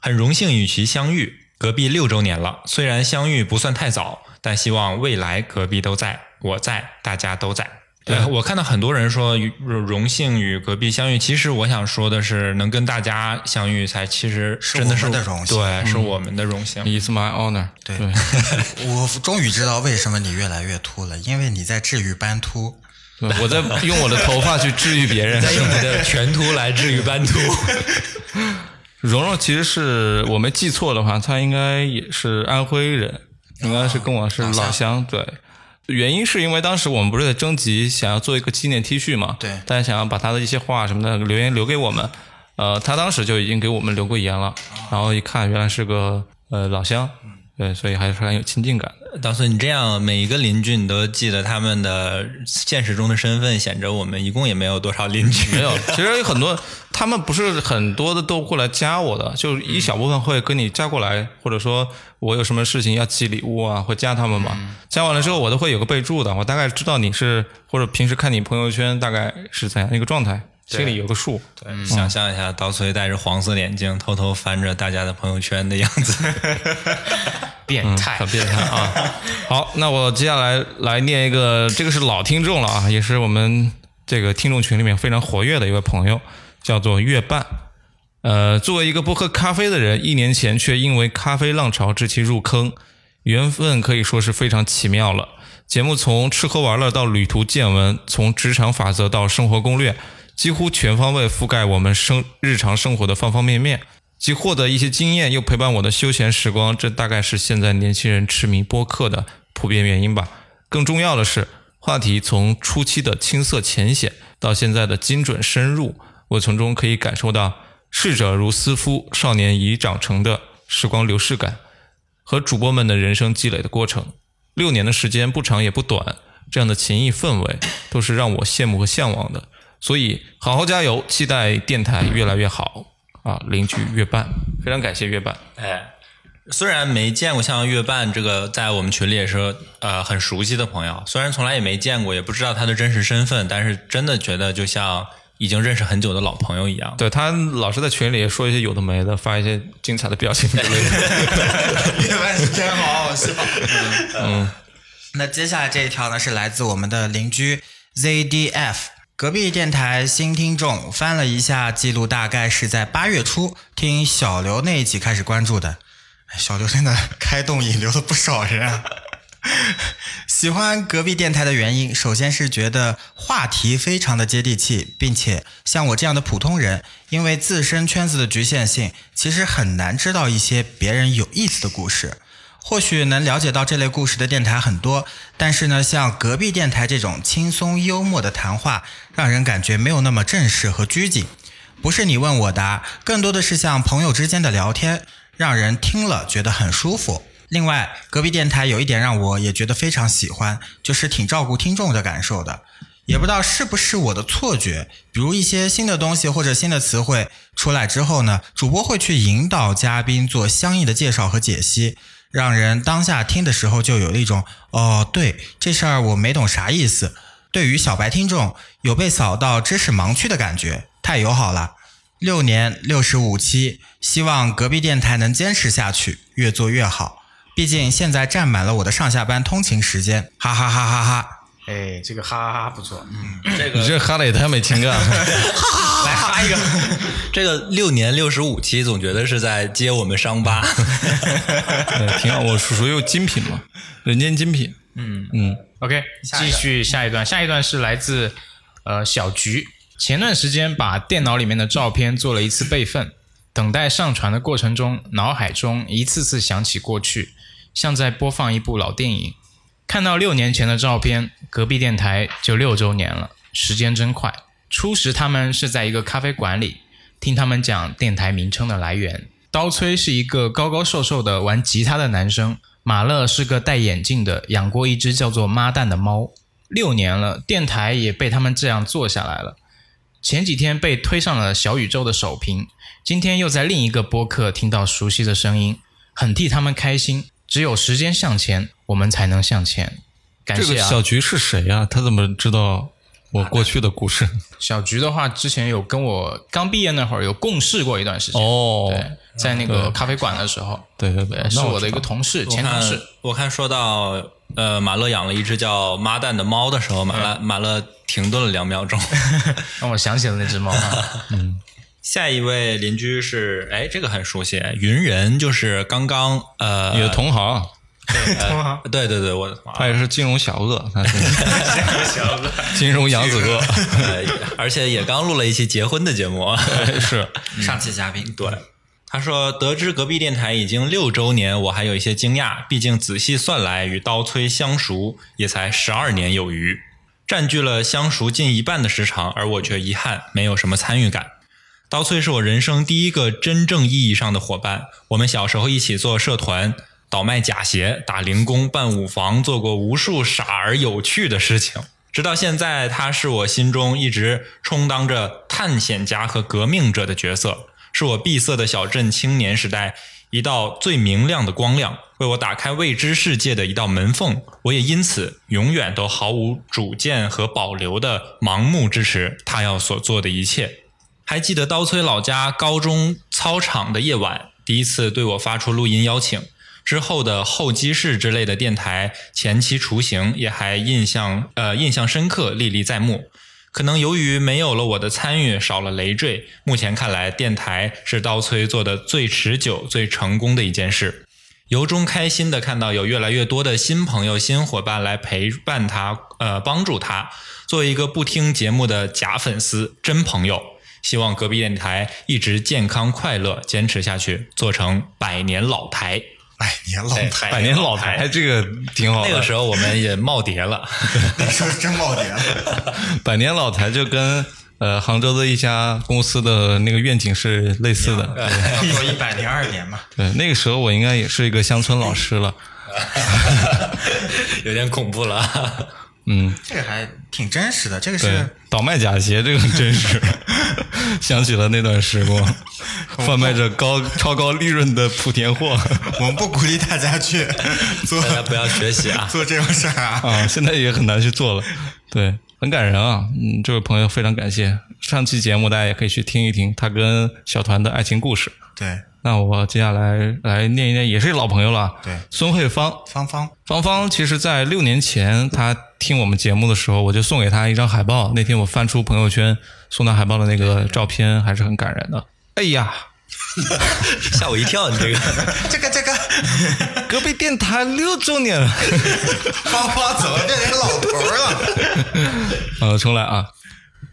很荣幸与其相遇。隔壁六周年了，虽然相遇不算太早，但希望未来隔壁都在，我在，大家都在。对我看到很多人说与荣幸与隔壁相遇，其实我想说的是，能跟大家相遇才其实是真的是我们的荣幸对，是我们的荣幸。It's my honor。对对，我终于知道为什么你越来越秃了，因为你在治愈斑秃。我在用我的头发去治愈别人。再用你的全秃来治愈斑秃。蓉蓉其实是我没记错的话，她应该也是安徽人，应该是跟我是老乡。对，原因是因为当时我们不是在征集想要做一个纪念 T 恤嘛，对。大家想要把他的一些话什么的留言留给我们，呃，他当时就已经给我们留过言了，然后一看原来是个呃老乡，对，所以还是很有亲近感的。当时你这样每一个邻居你都记得他们的现实中的身份，显着我们一共也没有多少邻居。没有，其实有很多，他们不是很多的都过来加我的，就一小部分会跟你加过来，或者说我有什么事情要寄礼物啊，会加他们嘛。加完了之后，我都会有个备注的，我大概知道你是或者平时看你朋友圈大概是怎样一个状态，心里有个数。对，想象一下，刀崔戴着黄色眼镜，偷偷翻着大家的朋友圈的样子。变态很变态啊！好，那我接下来来念一个，这个是老听众了啊，也是我们这个听众群里面非常活跃的一位朋友，叫做月半。呃，作为一个不喝咖啡的人，一年前却因为咖啡浪潮之其入坑，缘分可以说是非常奇妙了。节目从吃喝玩乐到旅途见闻，从职场法则到生活攻略，几乎全方位覆盖我们生日常生活的方方面面。既获得一些经验，又陪伴我的休闲时光，这大概是现在年轻人痴迷播客的普遍原因吧。更重要的是，话题从初期的青涩浅显，到现在的精准深入，我从中可以感受到“逝者如斯夫，少年已长成”的时光流逝感和主播们的人生积累的过程。六年的时间不长也不短，这样的情谊氛围都是让我羡慕和向往的。所以，好好加油，期待电台越来越好。啊，邻居月半，非常感谢月半。哎，虽然没见过像月半这个在我们群里也是呃很熟悉的朋友，虽然从来也没见过，也不知道他的真实身份，但是真的觉得就像已经认识很久的老朋友一样。对他老是在群里说一些有的没的，发一些精彩的表情之类的。月半是真好好笑。嗯，那接下来这一条呢，是来自我们的邻居 ZDF。隔壁电台新听众翻了一下记录，大概是在八月初听小刘那一集开始关注的。小刘真的开动引流了不少人啊！喜欢隔壁电台的原因，首先是觉得话题非常的接地气，并且像我这样的普通人，因为自身圈子的局限性，其实很难知道一些别人有意思的故事。或许能了解到这类故事的电台很多，但是呢，像隔壁电台这种轻松幽默的谈话，让人感觉没有那么正式和拘谨。不是你问我答，更多的是像朋友之间的聊天，让人听了觉得很舒服。另外，隔壁电台有一点让我也觉得非常喜欢，就是挺照顾听众的感受的。也不知道是不是我的错觉，比如一些新的东西或者新的词汇出来之后呢，主播会去引导嘉宾做相应的介绍和解析。让人当下听的时候就有一种哦，对这事儿我没懂啥意思。对于小白听众，有被扫到知识盲区的感觉，太友好了。六年六十五期，希望隔壁电台能坚持下去，越做越好。毕竟现在占满了我的上下班通勤时间，哈哈哈哈哈。哎，这个哈哈哈不错，嗯，这个你这哈的也太没情感了。来哈一个，这个六年六十五期，总觉得是在揭我们伤疤。对挺好，我属属于精品嘛，人间精品。嗯嗯，OK，继续下一段，下一段是来自呃小菊。前段时间把电脑里面的照片做了一次备份，等待上传的过程中，脑海中一次次想起过去，像在播放一部老电影。看到六年前的照片，隔壁电台就六周年了，时间真快。初时他们是在一个咖啡馆里，听他们讲电台名称的来源。刀崔是一个高高瘦瘦的玩吉他的男生，马乐是个戴眼镜的，养过一只叫做妈蛋的猫。六年了，电台也被他们这样做下来了。前几天被推上了小宇宙的首屏，今天又在另一个播客听到熟悉的声音，很替他们开心。只有时间向前，我们才能向前。感这个谢啊！小菊是谁呀、他怎么知道我过去的故事？小菊的话，之前有跟我刚毕业那会儿有共事过一段时间。哦，对，在那个咖啡馆的时候，对对对对，是我的一个同事，前同事。我看说到呃马乐养了一只叫妈蛋的猫的时候，马乐马乐停顿了两秒钟。让我想起了那只猫啊。下一位邻居是哎，这个很熟悉，云人就是刚刚呃你的同行，呃对对对，我的同行他也是金融小鳄，他是。金融杨子鳄，呃而且也刚录了一期结婚的节目。是。上期嘉宾。对，他说得知隔壁电台已经六周年，我还有一些惊讶，毕竟仔细算来，与刀崔相熟也才十二年有余，占据了相熟近一半的时长，而我却遗憾没有什么参与感。刀崔是我人生第一个真正意义上的伙伴，我们小时候一起做社团，倒卖假鞋、打零工、办舞房，做过无数傻而有趣的事情。直到现在，他是我心中一直充当着探险家和革命者的角色，是我闭塞的小镇青年时代一道最明亮的光亮，为我打开未知世界的一道门缝。我也因此永远都毫无主见和保留的盲目支持他要所做的一切。还记得刀崔老家高中操场的夜晚，第一次对我发出录音邀请。之后的候机室之类的电台前期雏形也还印象呃印象深刻，历历在目。可能由于没有了我的参与，少了累赘，目前看来，电台是刀崔做的最持久、最成功的一件事。由衷开心的看到有越来越多的新朋友、新伙伴来陪伴他，呃，帮助他。作为一个不听节目的假粉丝、真朋友，希望隔壁电台一直健康快乐，坚持下去，做成百年老台。百年老台，百年老台，这个挺好的。那个时候我们也耄耋了，那时候真耄耋了。百年老台就跟呃杭州的一家公司的那个愿景是类似的。要过一百零二年嘛。对，那个时候我应该也是一个乡村老师了，有点恐怖了。嗯，这个还挺真实的。这个是，倒卖假鞋这个很真实，想起了那段时光，贩卖着高超高利润的莆田货 我们不鼓励大家去 做大家不要学习啊！做这种事儿啊。啊，现在也很难去做了。对，很感人啊。嗯，这位朋友非常感谢。上期节目大家也可以去听一听他跟小团的爱情故事。对，那我接下来来念一念，也是老朋友了。对孙慧芳，芳芳，芳芳，其实，在六年前她听我们节目的时候，我就送给她一张海报。那天我翻出朋友圈送他海报的那个照片，还是很感人的。哎呀，吓我一跳！你这个 这个这个，隔壁电台六周年了。芳芳怎么变成老头儿了？呃，重来啊！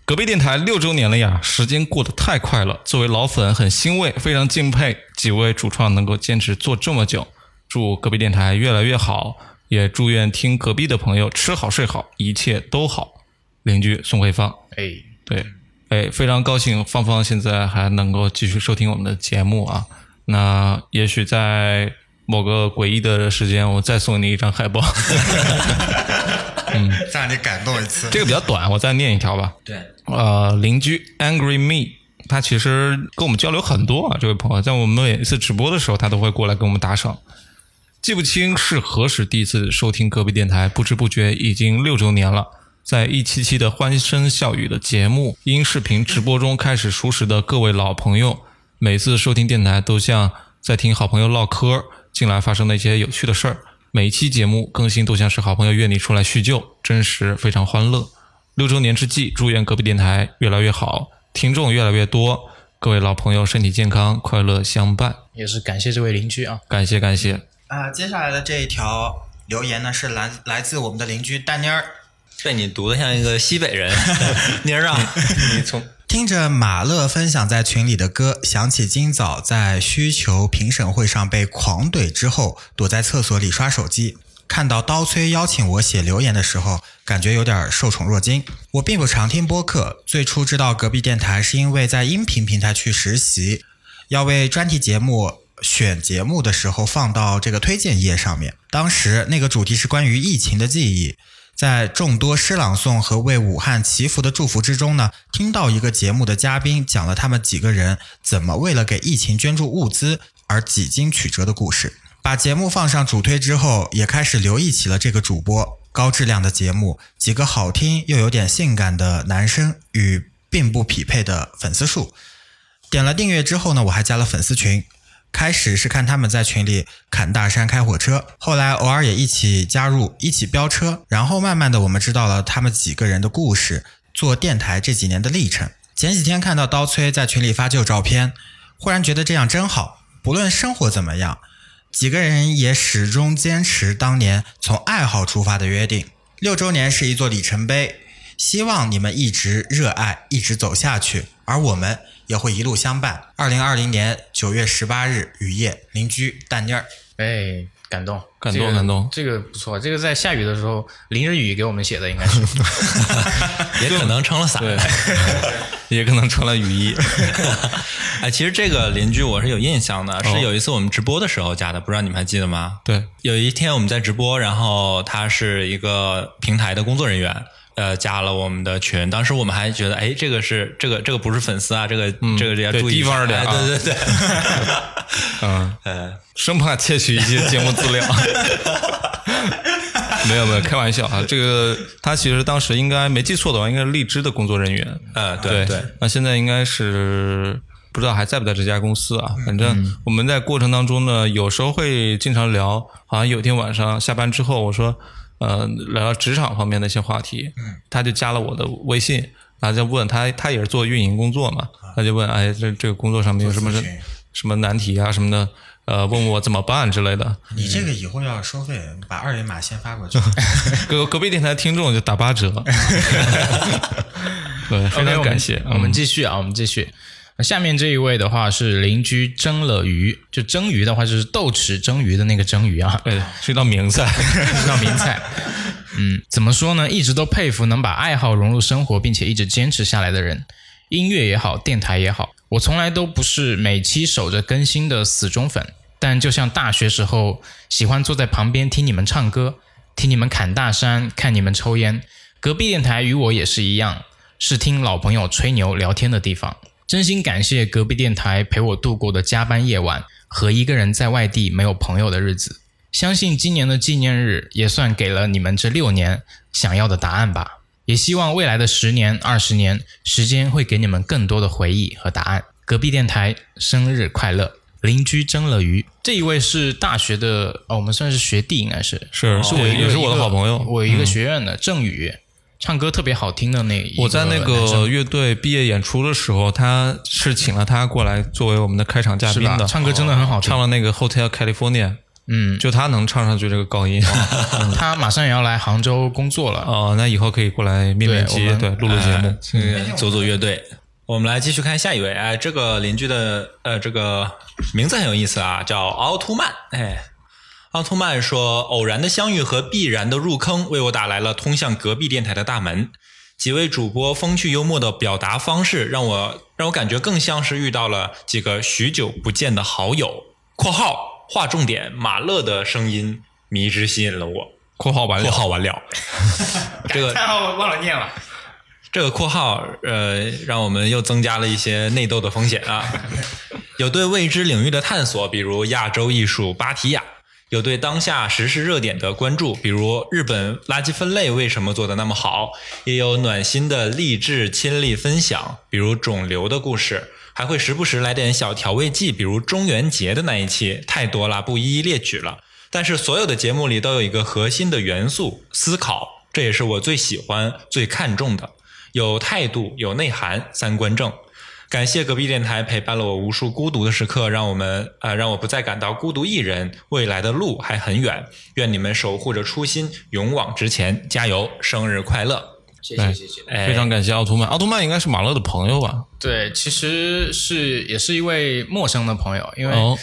隔壁电台六周年了呀，时间过得太快了。作为老粉，很欣慰，非常敬佩几位主创能够坚持做这么久。祝隔壁电台越来越好，也祝愿听隔壁的朋友吃好睡好，一切都好。邻居宋慧芳，哎，对，哎，非常高兴芳芳现在还能够继续收听我们的节目啊。那也许在某个诡异的时间，我再送你一张海报。再让你感动一次。这个比较短，我再念一条吧。对，呃，邻居 Angry Me，他其实跟我们交流很多啊，这位朋友，在我们每一次直播的时候，他都会过来跟我们打赏。记不清是何时第一次收听隔壁电台，不知不觉已经六周年了。在一期期的欢声笑语的节目、音视频直播中开始熟识的各位老朋友，每次收听电台都像在听好朋友唠嗑，近来发生的一些有趣的事儿。每一期节目更新都像是好朋友约你出来叙旧，真实非常欢乐。六周年之际，祝愿隔壁电台越来越好，听众越来越多，各位老朋友身体健康，快乐相伴。也是感谢这位邻居啊。感谢感谢，啊、接下来的这一条留言呢，是来来自我们的邻居大妮儿。被你读的像一个西北人，妮儿啊，你从听着马乐分享在群里的歌，想起今早在需求评审会上被狂怼之后，躲在厕所里刷手机，看到刀崔邀请我写留言的时候，感觉有点受宠若惊。我并不常听播客，最初知道隔壁电台是因为在音频平台去实习，要为专题节目选节目的时候放到这个推荐页上面。当时那个主题是关于疫情的记忆，在众多诗朗诵和为武汉祈福的祝福之中呢，听到一个节目的嘉宾讲了他们几个人怎么为了给疫情捐助物资而几经曲折的故事。把节目放上主推之后，也开始留意起了这个主播。高质量的节目，几个好听又有点性感的男生与并不匹配的粉丝数。点了订阅之后呢，我还加了粉丝群。开始是看他们在群里砍大山、开火车，后来偶尔也一起加入，一起飙车，然后慢慢的我们知道了他们几个人的故事，做电台这几年的历程。前几天看到刀崔在群里发旧照片，忽然觉得这样真好，不论生活怎么样，几个人也始终坚持当年从爱好出发的约定。六周年是一座里程碑，希望你们一直热爱，一直走下去，而我们也会一路相伴。二零二零年九月十八日雨夜，邻居蛋妮儿。哎，感动，感动这个感动这个不错，这个在下雨的时候淋着雨给我们写的，应该是。也可能撑了伞。对，也可能穿了雨衣。哎，其实这个邻居我是有印象的，是有一次我们直播的时候加的，不知道你们还记得吗？对，有一天我们在直播，然后他是一个平台的工作人员，呃，加了我们的群。当时我们还觉得，哎，这个是这个这个不是粉丝啊，这个、这个要注意地方点啊哎对对对，嗯，呃，生怕窃取一些节目资料。没有没有，开玩笑啊！这个他其实当时应该没记错的话，应该是荔枝的工作人员。呃，对对，那现在应该是不知道还在不在这家公司啊？反正我们在过程当中呢，有时候会经常聊。好像有一天晚上下班之后，我说呃聊聊职场方面的一些话题，他就加了我的微信，然后就问他，他也是做运营工作嘛，他就问哎这这个工作上面有什么什么难题啊什么的，呃问我怎么办之类的。你这个以后要收费，把二维码先发过去。隔隔壁电台听众就打八折。对，非 OK，我们常感谢。我们嗯继续啊，我们继续。那下面这一位的话是邻居蒸了鱼，就蒸鱼的话就是豆豉蒸鱼的那个蒸鱼啊，对，是一道名菜。是道名菜。嗯，怎么说呢？一直都佩服能把爱好融入生活，并且一直坚持下来的人。音乐也好，电台也好，我从来都不是每期守着更新的死忠粉。但就像大学时候喜欢坐在旁边听你们唱歌，听你们侃大山，看你们抽烟，隔壁电台与我也是一样，是听老朋友吹牛聊天的地方。真心感谢隔壁电台陪我度过的加班夜晚和一个人在外地没有朋友的日子。相信今年的纪念日也算给了你们这六年想要的答案吧。也希望未来的十年、二十年，时间会给你们更多的回忆和答案。隔壁电台生日快乐！邻居蒸了鱼，这一位是大学的，哦，我们算是学弟，应该是。是是我一个也是我的好朋友。我一个学院的郑宇，唱歌特别好听的那一我在那个乐队毕业演出的时候，他是请了他过来作为我们的开场嘉？宾的，唱歌真的很好听。唱，了那个 Hotel California，嗯，就他能唱上去这个高音。他马上也要来杭州工作了，哦，那以后可以过来面面基，对录录节目。这个组组乐队。我们来继续看下一位，哎，这个邻居的呃，这个名字很有意思啊，叫奥特曼。哎，奥特曼说，偶然的相遇和必然的入坑，为我打来了通向隔壁电台的大门。几位主播风趣幽默的表达方式，让我让我感觉更像是遇到了几个许久不见的好友。（括号划重点，马勒的声音迷之吸引了我。）（括号完了，括号完了。这个太好，我忘了念了。这个括号，呃，让我们又增加了一些内斗的风险啊。有对未知领域的探索，比如亚洲艺术芭提雅；有对当下时事热点的关注，比如日本垃圾分类为什么做得那么好；也有暖心的励志亲历分享，比如肿瘤的故事。还会时不时来点小调味剂，比如中元节的那一期，太多了，不一一列举了。但是所有的节目里都有一个核心的元素——思考，这也是我最喜欢、最看重的。有态度，有内涵，三观正。感谢隔壁电台陪伴了我无数孤独的时刻，让我们呃让我不再感到孤独一人。未来的路还很远，愿你们守护着初心，勇往直前，加油！生日快乐！谢谢谢谢。哎非常感谢奥特曼。奥特曼应该是马勒的朋友吧？对，其实是也是一位陌生的朋友，因为、哦，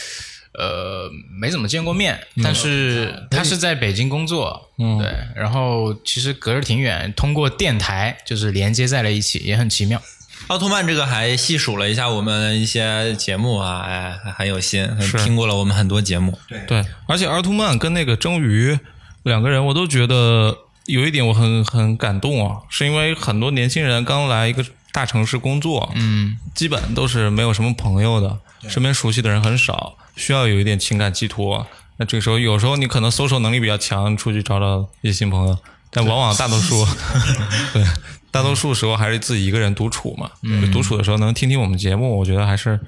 呃没怎么见过面，但是他是在北京工作，嗯对，然后其实隔着挺远，通过电台就是连接在了一起，也很奇妙。奥特曼这个还细数了一下我们一些节目啊，哎，还很有心，听过了我们很多节目。对，而且奥特曼跟那个蒸鱼两个人，我都觉得有一点我很很感动啊，是因为很多年轻人刚来一个大城市工作，嗯，基本都是没有什么朋友的，身边熟悉的人很少，需要有一点情感寄托。那这个时候，有时候你可能搜索能力比较强，出去找找一些新朋友，但往往大多数，对，大多数时候还是自己一个人独处嘛。就独处的时候能听听我们节目，我觉得还是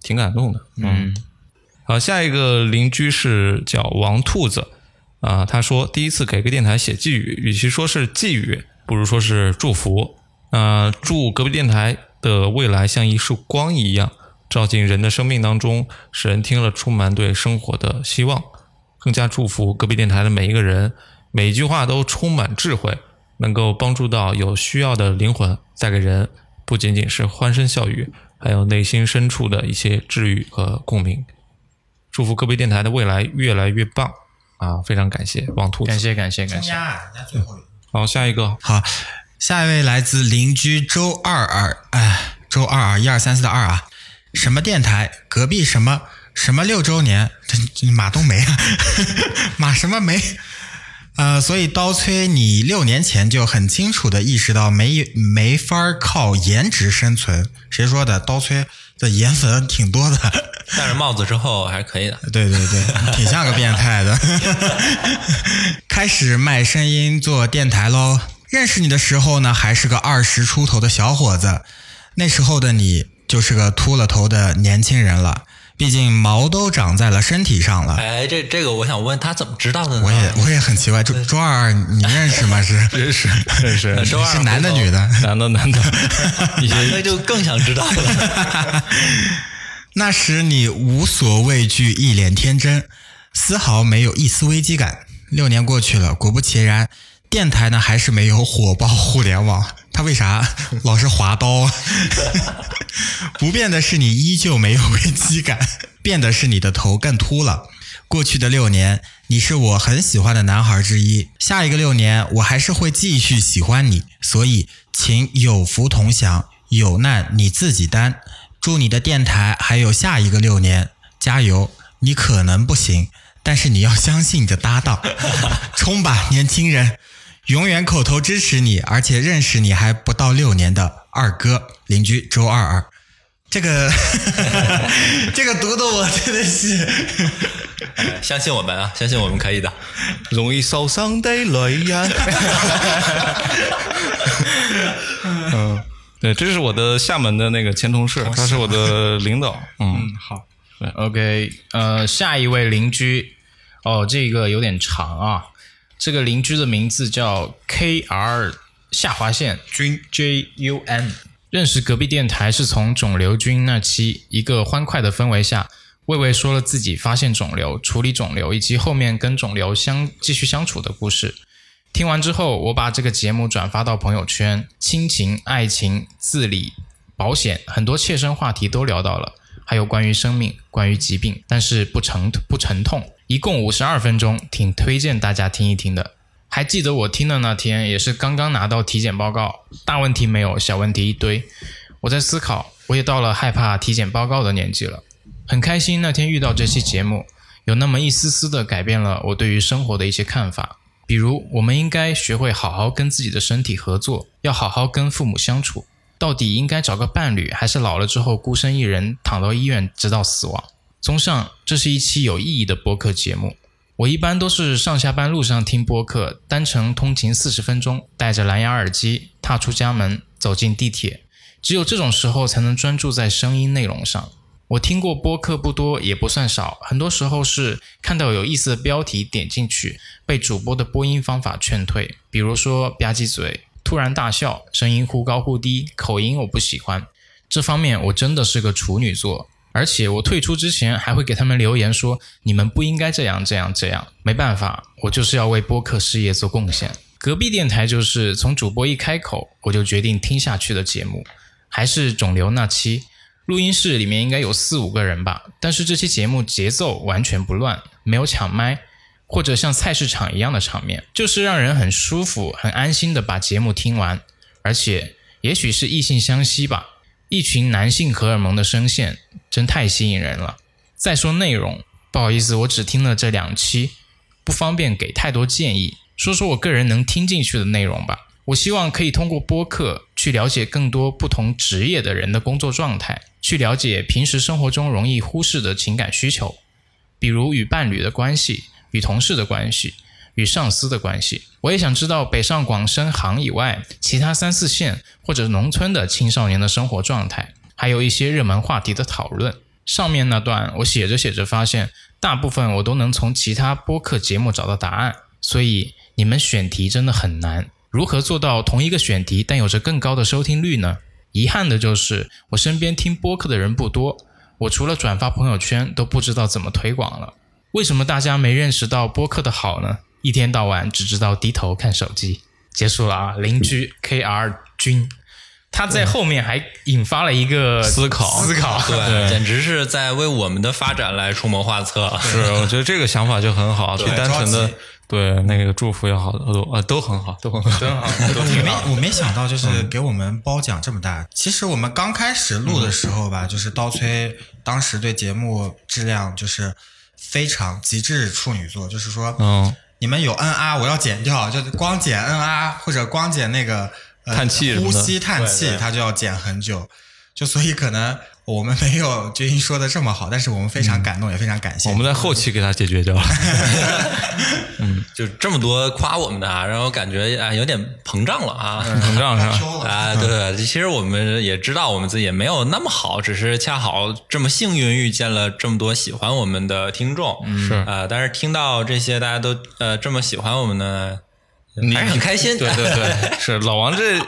挺感动的。嗯，好，下一个邻居是叫王兔子啊、他说第一次给个电台写寄语，与其说是寄语，不如说是祝福。呃，祝隔壁电台的未来像一束光一样，照进人的生命当中，使人听了充满对生活的希望。更加祝福隔壁电台的每一个人，每一句话都充满智慧，能够帮助到有需要的灵魂，带给人不仅仅是欢声笑语，还有内心深处的一些治愈和共鸣。祝福隔壁电台的未来越来越棒啊！非常感谢王兔子。感谢感谢感谢。好，下一个好，下一位来自邻居周二二，哎，周二二一二三四的二啊，什么电台？隔壁什么什么六周年？这这马冬梅啊，马什么梅？呃，所以刀崔，你六年前就很清楚的意识到没没法靠颜值生存。谁说的？刀崔的颜粉挺多的。戴上帽子之后还是可以的。对对对，挺像个变态的。开始卖声音做电台喽。认识你的时候呢，还是个二十出头的小伙子，那时候的你就是个秃了头的年轻人了。毕竟毛都长在了身体上了。哎，这这个我想问他怎么知道的呢？我也我也很奇怪，周周二你认识吗？是认识 认识，周二是男的女的？男的男的，一男的就更想知道了。那时你无所畏惧，一脸天真，丝毫没有一丝危机感。六年过去了，果不其然，电台呢还是没有火爆互联网。他为啥老是划刀？不变的是你依旧没有危机感，变的是你的头更秃了。过去的六年，你是我很喜欢的男孩之一。下一个六年，我还是会继续喜欢你，所以请有福同享，有难你自己担。祝你的电台还有下一个六年，加油！你可能不行，但是你要相信你的搭档，冲吧，年轻人！永远口头支持你，而且认识你还不到六年的二哥邻居周二二，这个 这个读的我真的是，相信我们啊，相信我们可以的。容易受伤的女人。嗯，对，这是我的厦门的那个前同事，他是我的领导。嗯，好，OK，呃，下一位邻居，哦，这个有点长啊。这个邻居的名字叫 K R 下划线君 J U N。认识隔壁电台是从肿瘤君那期一个欢快的氛围下，魏魏说了自己发现肿瘤、处理肿瘤以及后面跟肿瘤相继续相处的故事。听完之后，我把这个节目转发到朋友圈，亲情、爱情、自理、保险，很多切身话题都聊到了，还有关于生命、关于疾病，但是不沉不沉痛。一共五十二分钟，挺推荐大家听一听的。还记得我听的那天，也是刚刚拿到体检报告，大问题没有，小问题一堆。我在思考，我也到了害怕体检报告的年纪了。很开心那天遇到这期节目，有那么一丝丝的改变了我对于生活的一些看法。比如，我们应该学会好好跟自己的身体合作，要好好跟父母相处。到底应该找个伴侣，还是老了之后孤身一人躺到医院直到死亡？综上，这是一期有意义的播客节目。我一般都是上下班路上听播客，单程通勤四十分钟，戴着蓝牙耳机踏出家门，走进地铁。只有这种时候才能专注在声音内容上。我听过播客不多，也不算少，很多时候是看到有意思的标题点进去，被主播的播音方法劝退。比如说吧唧嘴、突然大笑、声音忽高忽低、口音我不喜欢。这方面我真的是个处女座。而且我退出之前还会给他们留言说：“你们不应该这样这样这样。”没办法，我就是要为播客事业做贡献。隔壁电台就是从主播一开口我就决定听下去的节目，还是肿瘤那期，录音室里面应该有四五个人吧。但是这期节目节奏完全不乱，没有抢麦或者像菜市场一样的场面，就是让人很舒服、很安心的把节目听完。而且也许是异性相吸吧。一群男性荷尔蒙的声线真太吸引人了。再说内容，不好意思，我只听了这两期，不方便给太多建议。说说我个人能听进去的内容吧。我希望可以通过播客去了解更多不同职业的人的工作状态，去了解平时生活中容易忽视的情感需求，比如与伴侣的关系、与同事的关系。与上司的关系，我也想知道北上广深杭以外其他三四线或者农村的青少年的生活状态，还有一些热门话题的讨论。上面那段我写着写着发现，大部分我都能从其他播客节目找到答案。所以你们选题真的很难，如何做到同一个选题但有着更高的收听率呢？遗憾的就是我身边听播客的人不多，我除了转发朋友圈都不知道怎么推广了。为什么大家没认识到播客的好呢？一天到晚只知道低头看手机，结束了啊！邻居 K R 君，他在后面还引发了一个思考，思考，对，简直是在为我们的发展来出谋划策。是，我觉得这个想法就很好，比单纯的对那个祝福要好都啊都很好，都很好，真好，都我没。我没想到，就是给我们褒奖这么大。其实我们刚开始录的时候吧，就是刀崔当时对节目质量就是非常极致处女座，就是说，嗯，你们有 N R，，我要减掉，就光减 N R，或者光减那个、呃、叹气呼吸叹气，他就要减很久。就所以可能我们没有军英说的这么好，但是我们非常感动，也非常感谢。我们在后期给他解决掉了。嗯。就这么多夸我们的啊，让我感觉啊有点膨胀了啊。膨胀是吧？啊，对，其实我们也知道我们自己也没有那么好，只是恰好这么幸运遇见了这么多喜欢我们的听众，是啊、但是听到这些大家都呃这么喜欢我们呢，还是很开心。对对对，是老王这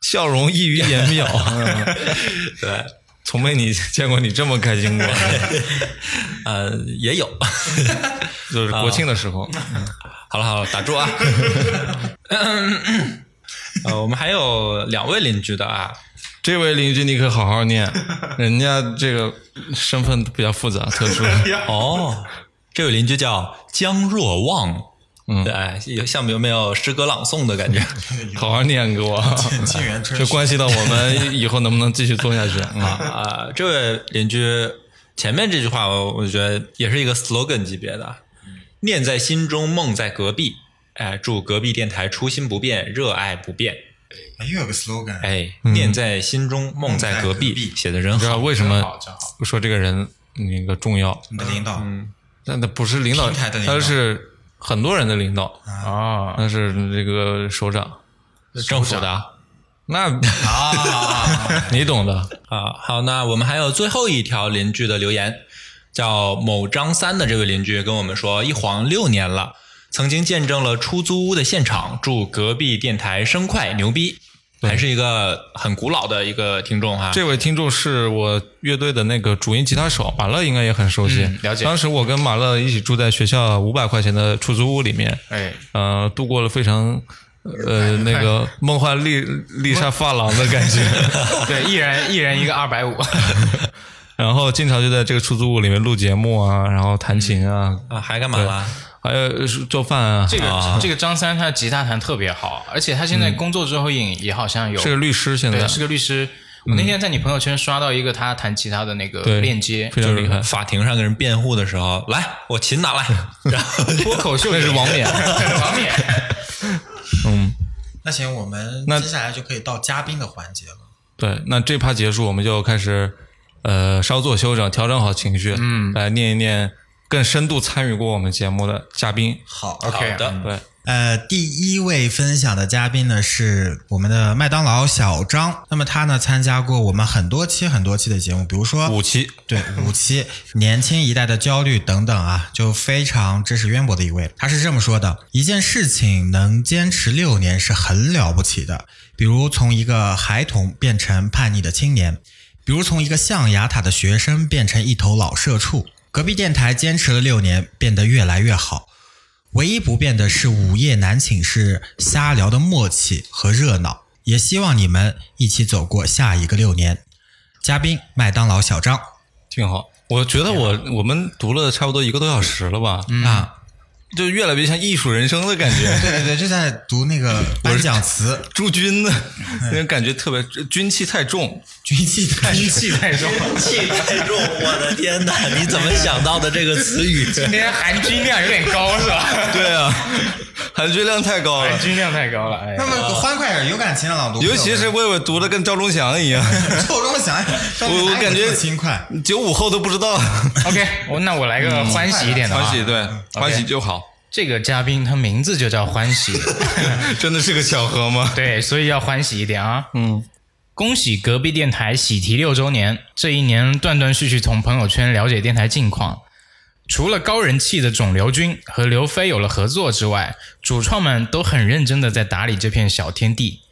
笑容溢于言表，对，从没你见过你这么开心过，呃，也有。就是国庆的时候。好了好了，打住啊。呃，我们还有两位邻居的啊，这位邻居你可好好念，人家这个身份比较复杂、特殊。哦，这位邻居叫江若望，嗯，对，有像有没有诗歌朗诵的感觉？好好念给我，沁园春这关系到我们以后能不能继续做下去。嗯，啊、这位邻居前面这句话我，我觉得也是一个 slogan 级别的，念在心中，梦在隔壁。哎，祝隔壁电台初心不变，热爱不变。哎又有个 slogan，哎，念在心中，梦在隔壁，隔壁。写的人你知道好。为什么说这个人那个重要？你的领导，嗯。那那不是领导，台的领导。他是很多人的领导，啊，那是这个首长。政府的啊。那啊，你懂的。啊，好，那我们还有最后一条邻居的留言，叫某张三的这位邻居跟我们说，一晃六年了，曾经见证了出租屋的现场，祝隔壁电台声快牛逼，还是一个很古老的一个听众哈。这位听众是我乐队的那个主音吉他手马乐，应该也很熟悉。嗯了解当时我跟马乐一起住在学校五百块钱的出租屋里面，哎，呃，度过了非常呃 那个梦幻丽丽莎发廊的感觉。对，一人一人一个二百五，然后经常就在这个出租屋里面录节目啊，然后弹琴啊，啊，还干嘛啦？还有做饭啊。这个、啊这个张三他吉他弹特别好，而且他现在工作之后也也好像有是个律师，现在对，是个律师。我那天在你朋友圈刷到一个他弹吉他的那个链接，非常厉害。法庭上跟人辩护的时候，来，我琴拿来，然后脱口秀那是王冕 王冕。那行，我们那接下来就可以到嘉宾的环节了。对，那这趴结束，我们就开始呃稍作休整，调整好情绪，嗯，来念一念更深度参与过我们节目的嘉宾。好，OK，好的嗯对，呃，第一位分享的嘉宾呢是我们的麦当劳小张。那么他呢参加过我们很多期很多期的节目，比如说五期，对五期 年轻一代的焦虑等等啊，就非常知识渊博的一位。他是这么说的：一件事情能坚持六年是很了不起的，比如从一个孩童变成叛逆的青年，比如从一个象牙塔的学生变成一头老社畜。隔壁电台坚持了六年，变得越来越好。唯一不变的是午夜男寝室瞎聊的默契和热闹，也希望你们一起走过下一个六年。嘉宾麦当劳小张挺好。我觉得我我们读了差不多一个多小时了吧，啊，就越来越像艺术人生的感觉。对对对，就在读那个颁奖词，驻军的那种感觉特别，军气太重。军气太军气太重，气太重，我的天哪！你怎么想到的这个词语？今天含金量有点高是吧？对啊，含金量太高了含。金量太高了，哎那，么欢快点、有感情的朗读，尤其是魏魏读的跟赵忠祥一样，赵忠祥，我我感觉轻快。九五后都不知道。OK，我那我来个欢喜一点的啊。欢喜对，欢喜就好。这个嘉宾他名字就叫欢喜，真的是个巧合吗？对，所以要欢喜一点啊。嗯，恭喜隔壁电台喜提六周年，这一年断断续续从朋友圈了解电台近况。除了高人气的肿瘤君和刘飞有了合作之外，主创们都很认真的在打理这片小天地。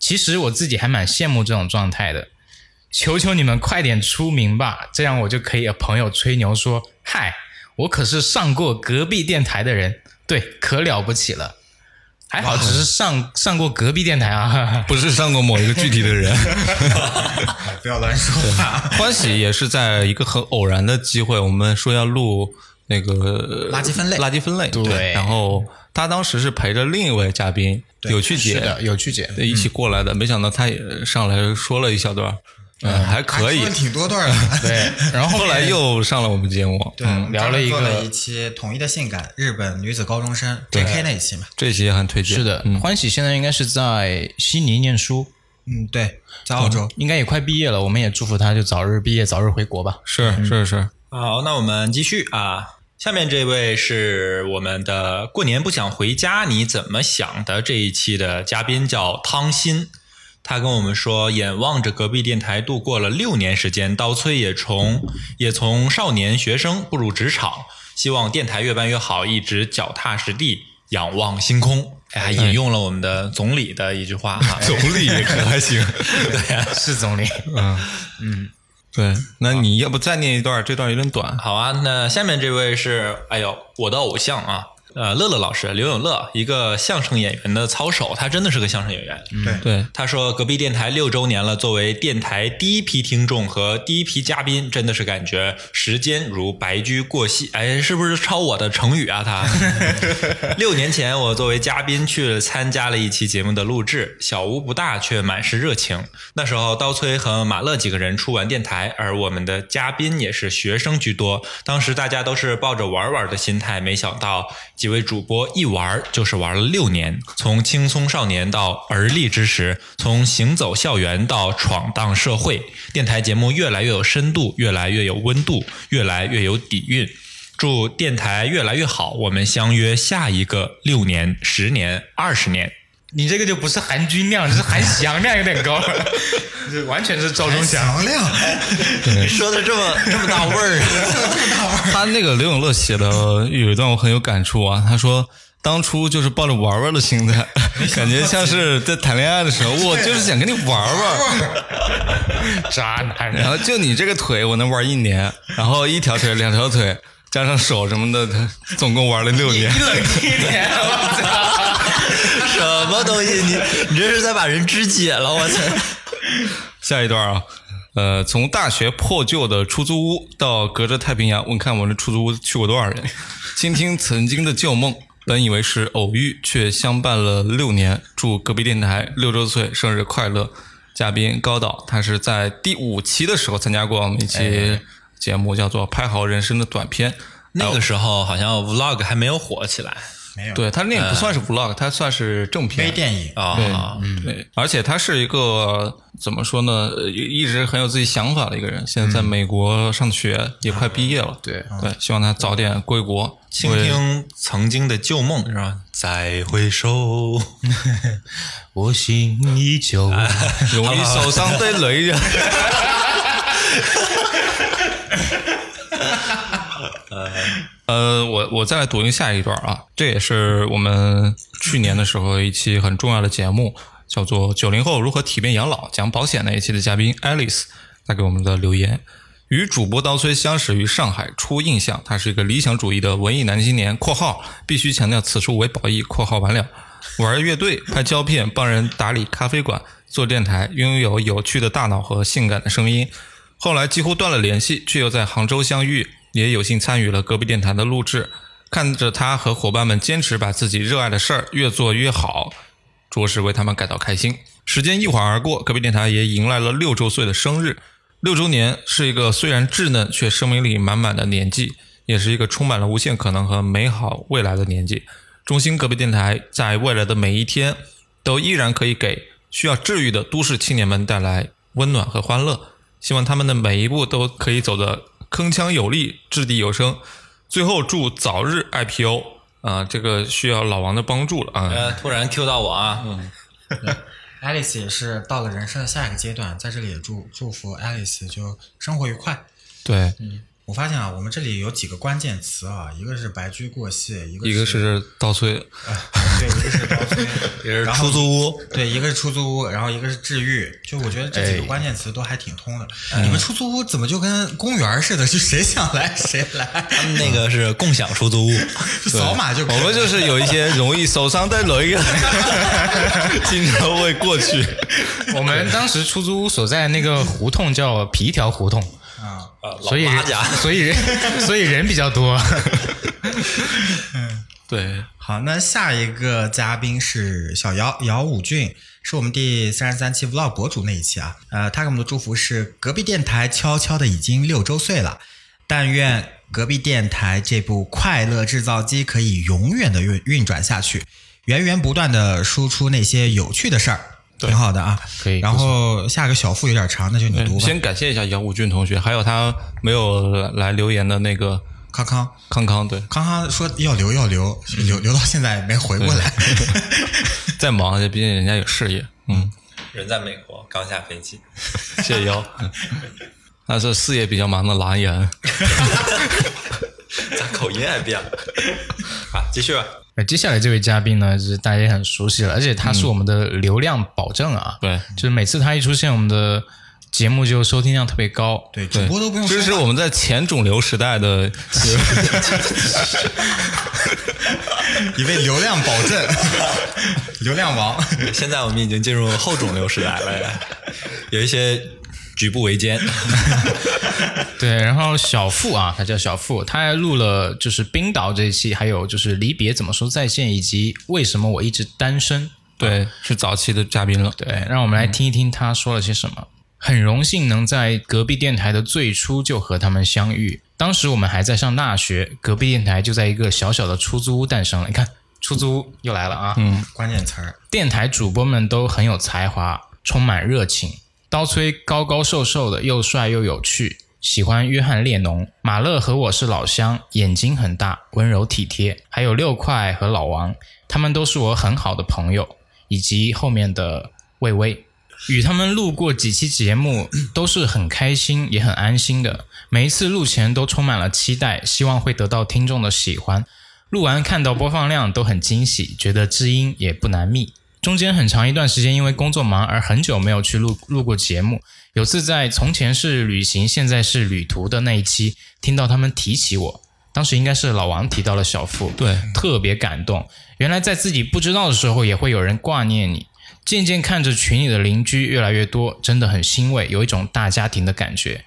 其实我自己还蛮羡慕这种状态的。求求你们快点出名吧，这样我就可以和朋友吹牛说：“嗨，我可是上过隔壁电台的人，对，可了不起了。”还好，只是上上过隔壁电台啊。不是上过某一个具体的人。不要乱说话。欢喜也是在一个很偶然的机会，我们说要录那个垃圾分类垃圾分类。对然后他当时是陪着另一位嘉宾有趣姐有趣姐，一起过来的，没想到他也上来说了一小段，嗯，还可以挺多段的。对，然后后来又上了我们节目，对，嗯，聊了一个做了一期统一的性感日本女子高中生 JK 那一期嘛。这期也很推荐。是的，欢喜现在应该是在悉尼念书，嗯，对，在澳洲。应该也快毕业了，我们也祝福他就早日毕业，早日回国吧。是是是，好，那我们继续啊。下面这位是我们的过年不想回家，你怎么想的这一期的嘉宾叫汤鑫，他跟我们说，眼望着隔壁电台度过了六年时间，刀崔也从也从少年学生步入职场，希望电台越办越好，一直脚踏实地，仰望星空。哎，还引用了我们的总理的一句话哈，总理可还行。对呀、是总理，嗯嗯对，那你要不再念一段？这段有点短。好啊，那下面这位是，哎呦，我的偶像啊，呃，乐乐老师刘永乐，一个相声演员的操守，他真的是个相声演员。对，对，他说隔壁电台六周年了，作为电台第一批听众和第一批嘉宾，真的是感觉时间如白驹过隙。哎，是不是抄我的成语啊？他 六年前，我作为嘉宾去参加了一期节目的录制，小屋不大，却满是热情。那时候，刀崔和马乐几个人出完电台，而我们的嘉宾也是学生居多。当时大家都是抱着玩玩的心态，没想到几位主播一玩就是玩了六年，从青葱少年到而立之时，从行走校园到闯荡社会，电台节目越来越有深度，越来越有温度，越来越有底蕴。祝电台越来越好，我们相约下一个六年、十年、二十年。你这个就不是含金量，是含翔量有点高了，这完全是赵忠祥。说的这么这么大味儿啊！他那个刘永乐写的有一段我很有感触啊，他说。当初就是抱着玩玩的心态，感觉像是在谈恋爱的时候，我就是想跟你玩玩。渣男，然后就你这个腿，我能玩一年，然后一条腿、两条腿加上手什么的，他总共玩了六年。你冷静一点，我操！什么东西？你你这是在把人肢解了？我操！下一段啊，呃，从大学破旧的出租屋到隔着太平洋，问看我这出租屋去过多少人，倾听曾经的旧梦。本以为是偶遇，却相伴了六年。祝隔壁电台六周岁生日快乐！嘉宾高导，他是在第五期的时候参加过我们一期节目，叫做《拍好人生的短片》。那个时候好像 vlog 还没有火起来没有，对他那个不算是 vlog，他算是正片微电影。啊。对，而且他是一个怎么说呢，呃一直很有自己想法的一个人。现在在美国上学，也快毕业了。对对，希望他早点归国。倾听曾经的旧梦是吧？再回首，我心依旧。容易受伤的雷人。呃，我我再来读一下一段啊，这也是我们去年的时候一期很重要的节目，叫做《九零后如何体面养老》，讲保险那一期的嘉宾 Alice 他给我们的留言。与主播刀崔相识于上海，初印象，他是一个理想主义的文艺男青年（括号必须强调此处为褒义）（括号完了）。玩乐队、拍胶片、帮人打理咖啡馆、做电台，拥有有趣的大脑和性感的声音。后来几乎断了联系，却又在杭州相遇，也有幸参与了隔壁电台的录制。看着他和伙伴们坚持把自己热爱的事儿越做越好，着实为他们感到开心。时间一晃而过，隔壁电台也迎来了六周岁的生日。六周年是一个虽然稚嫩却生命力满满的年纪，也是一个充满了无限可能和美好未来的年纪。中心隔壁电台在未来的每一天，都依然可以给需要治愈的都市青年们带来温暖和欢乐。希望他们的每一步都可以走得铿锵有力、掷地有声。最后祝早日 IPO 啊、这个需要老王的帮助了啊。呃，突然 Q 到我啊，Alice 也是到了人生的下一个阶段，在这里也祝祝福 Alice 就生活愉快。对，我发现啊，我们这里有几个关键词啊，一个是白驹过隙，一个一个是倒催，对，一个是刀崔，也是出租屋。对，一个是出租屋，然后一个是治愈，就我觉得这几个关键词都还挺通的。你们出租屋怎么就跟公园似的，就谁想来 谁来，他们那个是共享出租屋，扫码就可以我们就是有一些 容易受伤的雷人，经常会过去。我们当时出租屋所在那个胡同叫皮条胡同，啊，呃，所以所以人 所以人比较多。嗯对，好，那下一个嘉宾是小姚姚武俊，是我们第三十三期 Vlog 博主那一期啊。呃，他给我们的祝福是：隔壁电台悄悄的已经六周岁了，但愿隔壁电台这部快乐制造机可以永远的运运转下去，源源不断的输出那些有趣的事儿，挺好的啊。可以然后下个小腹有点长，那就你读吧。先感谢一下杨武俊同学，还有他没有来留言的那个康康，康康，对，康康说要留要留，留留到现在没回过来。在忙，毕竟人家有事业。嗯，人在美国，刚下飞机。谢谢姚。那是事业比较忙的蓝颜，咱口音还变了？好，继续吧。呃，接下来这位嘉宾呢，就是大家也很熟悉了，而且他是我们的流量保证啊。对就是每次他一出现，我们的节目就收听量特别高。对，主播都不用。这是我们在前肿瘤时代的，一位流量保证，流量王。现在我们已经进入后肿瘤时代了，有一些举步维艰。对，然后小付啊，他叫小付，他还录了就是冰岛这一期，还有就是离别怎么说再见，以及为什么我一直单身。对，是早期的嘉宾了。对，让我们来听一听他说了些什么。很荣幸能在隔壁电台的最初就和他们相遇，当时我们还在上大学，隔壁电台就在一个小小的出租屋诞生了。你看，出租屋又来了啊！嗯，关键词儿，电台主播们都很有才华，充满热情。刀崔高高瘦瘦的，又帅又有趣，喜欢约翰列侬。马勒和我是老乡，眼睛很大，温柔体贴。还有六块和老王，他们都是我很好的朋友，以及后面的魏巍。与他们录过几期节目，都是很开心也很安心的。每一次录前都充满了期待，希望会得到听众的喜欢。录完看到播放量都很惊喜，觉得知音也不难觅。中间很长一段时间因为工作忙而很久没有去录录过节目。有次在从前是旅行，现在是旅途的那一期，听到他们提起我，当时应该是老王提到了小付，对特别感动。原来在自己不知道的时候，也会有人挂念你。渐渐看着群里的邻居越来越多，真的很欣慰，有一种大家庭的感觉。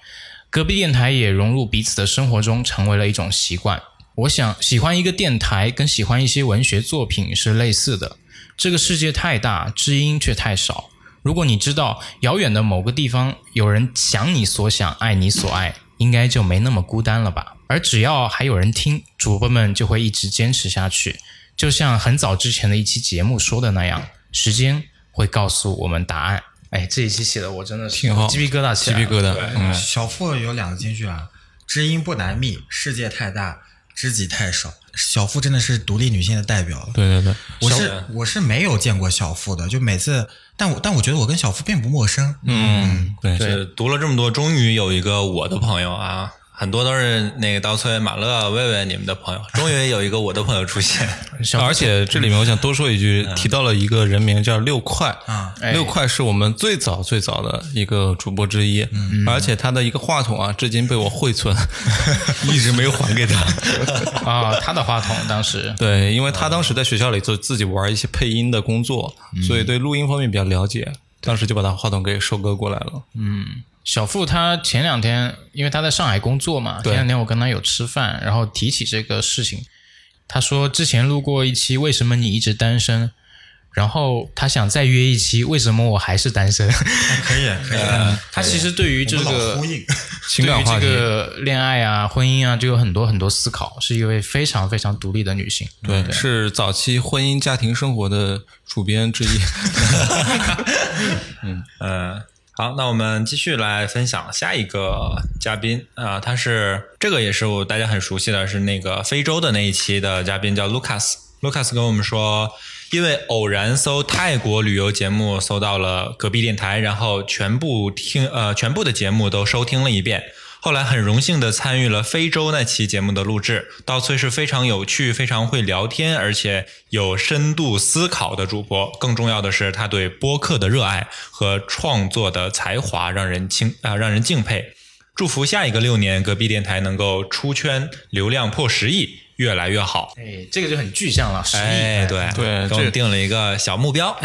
隔壁电台也融入彼此的生活中，成为了一种习惯。我想，喜欢一个电台跟喜欢一些文学作品是类似的。这个世界太大，知音却太少。如果你知道遥远的某个地方有人想你所想，爱你所爱，应该就没那么孤单了吧？而只要还有人听，主播们就会一直坚持下去。就像很早之前的一期节目说的那样，时间会告诉我们答案。哎，这一期写的我真的是挺好鸡皮疙瘩起来，鸡皮疙瘩。嗯，小付有两个金句啊，知音不难觅，世界太大，知己太少。小付真的是独立女性的代表了。对对对，我是我是没有见过小付的，就每次，但我但我觉得我跟小付并不陌生。嗯，对是读了这么多，终于有一个我的朋友啊，很多都是那个刀崔、马乐、魏魏你们的朋友，终于有一个我的朋友出现。而且这里面我想多说一句，提到了一个人名叫六块啊，六块是我们最早最早的一个主播之一，而且他的一个话筒啊，至今被我惠存，一直没有还给他。啊，他的话筒当时对，因为他当时在学校里做自己玩一些配音的工作，所以对录音方面比较了解，当时就把他话筒给收割过来了。嗯小付他前两天，因为他在上海工作嘛，前两天我跟他有吃饭，然后提起这个事情，他说之前录过一期《为什么你一直单身》，然后他想再约一期《为什么我还是单身》。可以可以，他其实对于这个。情感话题对于这个恋爱啊、婚姻啊，就有很多很多思考，是一位非常非常独立的女性。对，是早期婚姻家庭生活的主编之一。嗯，好，那我们继续来分享下一个嘉宾啊、他是这个也是我大家很熟悉的，是那个非洲的那一期的嘉宾叫 Lucas。Lucas 跟我们说，因为偶然搜泰国旅游节目，搜到了隔壁电台，然后全部听呃全部的节目都收听了一遍。后来很荣幸的参与了非洲那期节目的录制，稻穗是非常有趣、非常会聊天，而且有深度思考的主播。更重要的是，他对播客的热爱和创作的才华让人钦啊、让人敬佩。祝福下一个六年，隔壁电台能够出圈，流量破十亿，越来越好。哎，这个就很具象了。哎，对对这给我们定了一个小目标。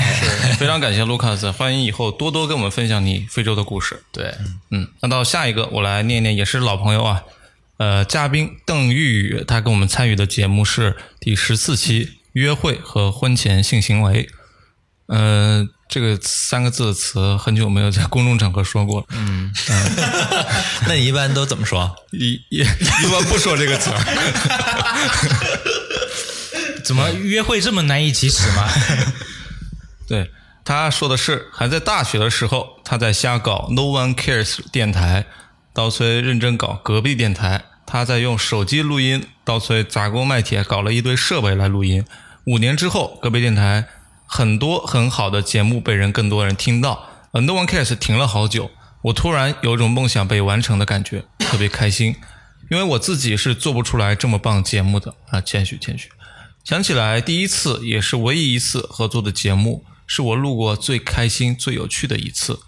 非常感谢 Lucas，，欢迎以后多多跟我们分享你非洲的故事。对，嗯，那到下一个，我来念念，也是老朋友啊。呃，嘉宾邓玉宇，他跟我们参与的节目是第十四期《约会和婚前性行为》。呃，这个三个字的词很久没有在公众场合说过了。嗯，那你一般都怎么说？一一一般不说这个词儿。怎么约会这么难以启齿吗？对，他说的是还在大学的时候，他在瞎搞 No One Cares 电台，刀崔认真搞隔壁电台，他在用手机录音，刀崔砸锅卖铁搞了一堆设备来录音。五年之后，隔壁电台很多很好的节目被人更多人听到，呃，No One Cares 停了好久，我突然有种梦想被完成的感觉，特别开心，因为我自己是做不出来这么棒节目的啊，谦虚谦虚。想起来，第一次也是唯一一次合作的节目，是我录过最开心、最有趣的一次。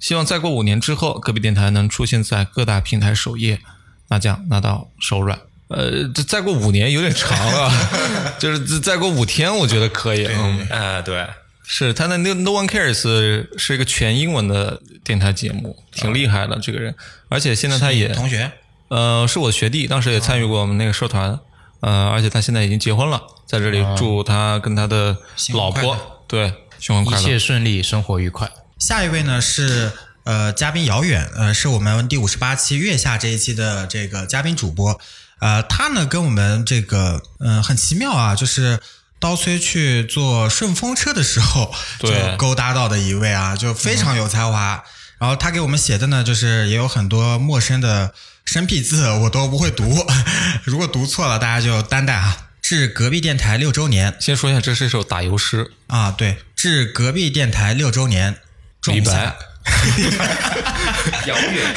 希望再过五年之后，隔壁电台能出现在各大平台首页，拿奖拿到手软。呃，这再过五年有点长啊，就是再过五天，我觉得可以。嗯，呃，对，是他的那个 No One Cares 是一个全英文的电台节目，挺厉害的这个人，而且现在他也同学？呃，是我的学弟，当时也参与过我们那个社团，呃，而且他现在已经结婚了，在这里祝他跟他的老婆对新婚一快乐。一切顺利，生活愉快。下一位呢是呃嘉宾遥远，呃是我们第五十八期月下这一期的这个嘉宾主播，呃他呢跟我们这个嗯、呃很奇妙啊，就是刀崔去坐顺风车的时候 就勾搭到的一位啊，就非常有才华。然后他给我们写的呢，就是也有很多陌生的生僻字，我都不会读，如果读错了大家就担待啊。致隔壁电台六周年先说一下，这是一首打油诗，啊，对，致隔壁电台六周年，种李白下。遥远。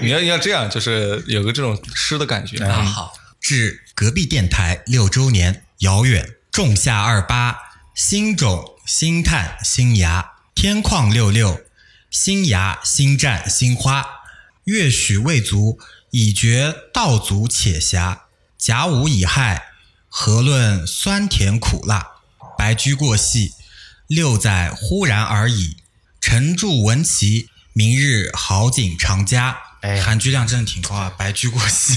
你要你要这样，就是有个这种诗的感觉。啊，好，致隔壁电台六周年，遥远，仲夏二八，新种新探新芽，天旷六六，新芽新绽新花，月许未足，已觉道阻且狭，甲午乙亥，何论酸甜苦辣，白驹过隙，六载忽然而已，沉著文奇，明日好景长佳。哎含聚量真的挺高啊，白驹过隙。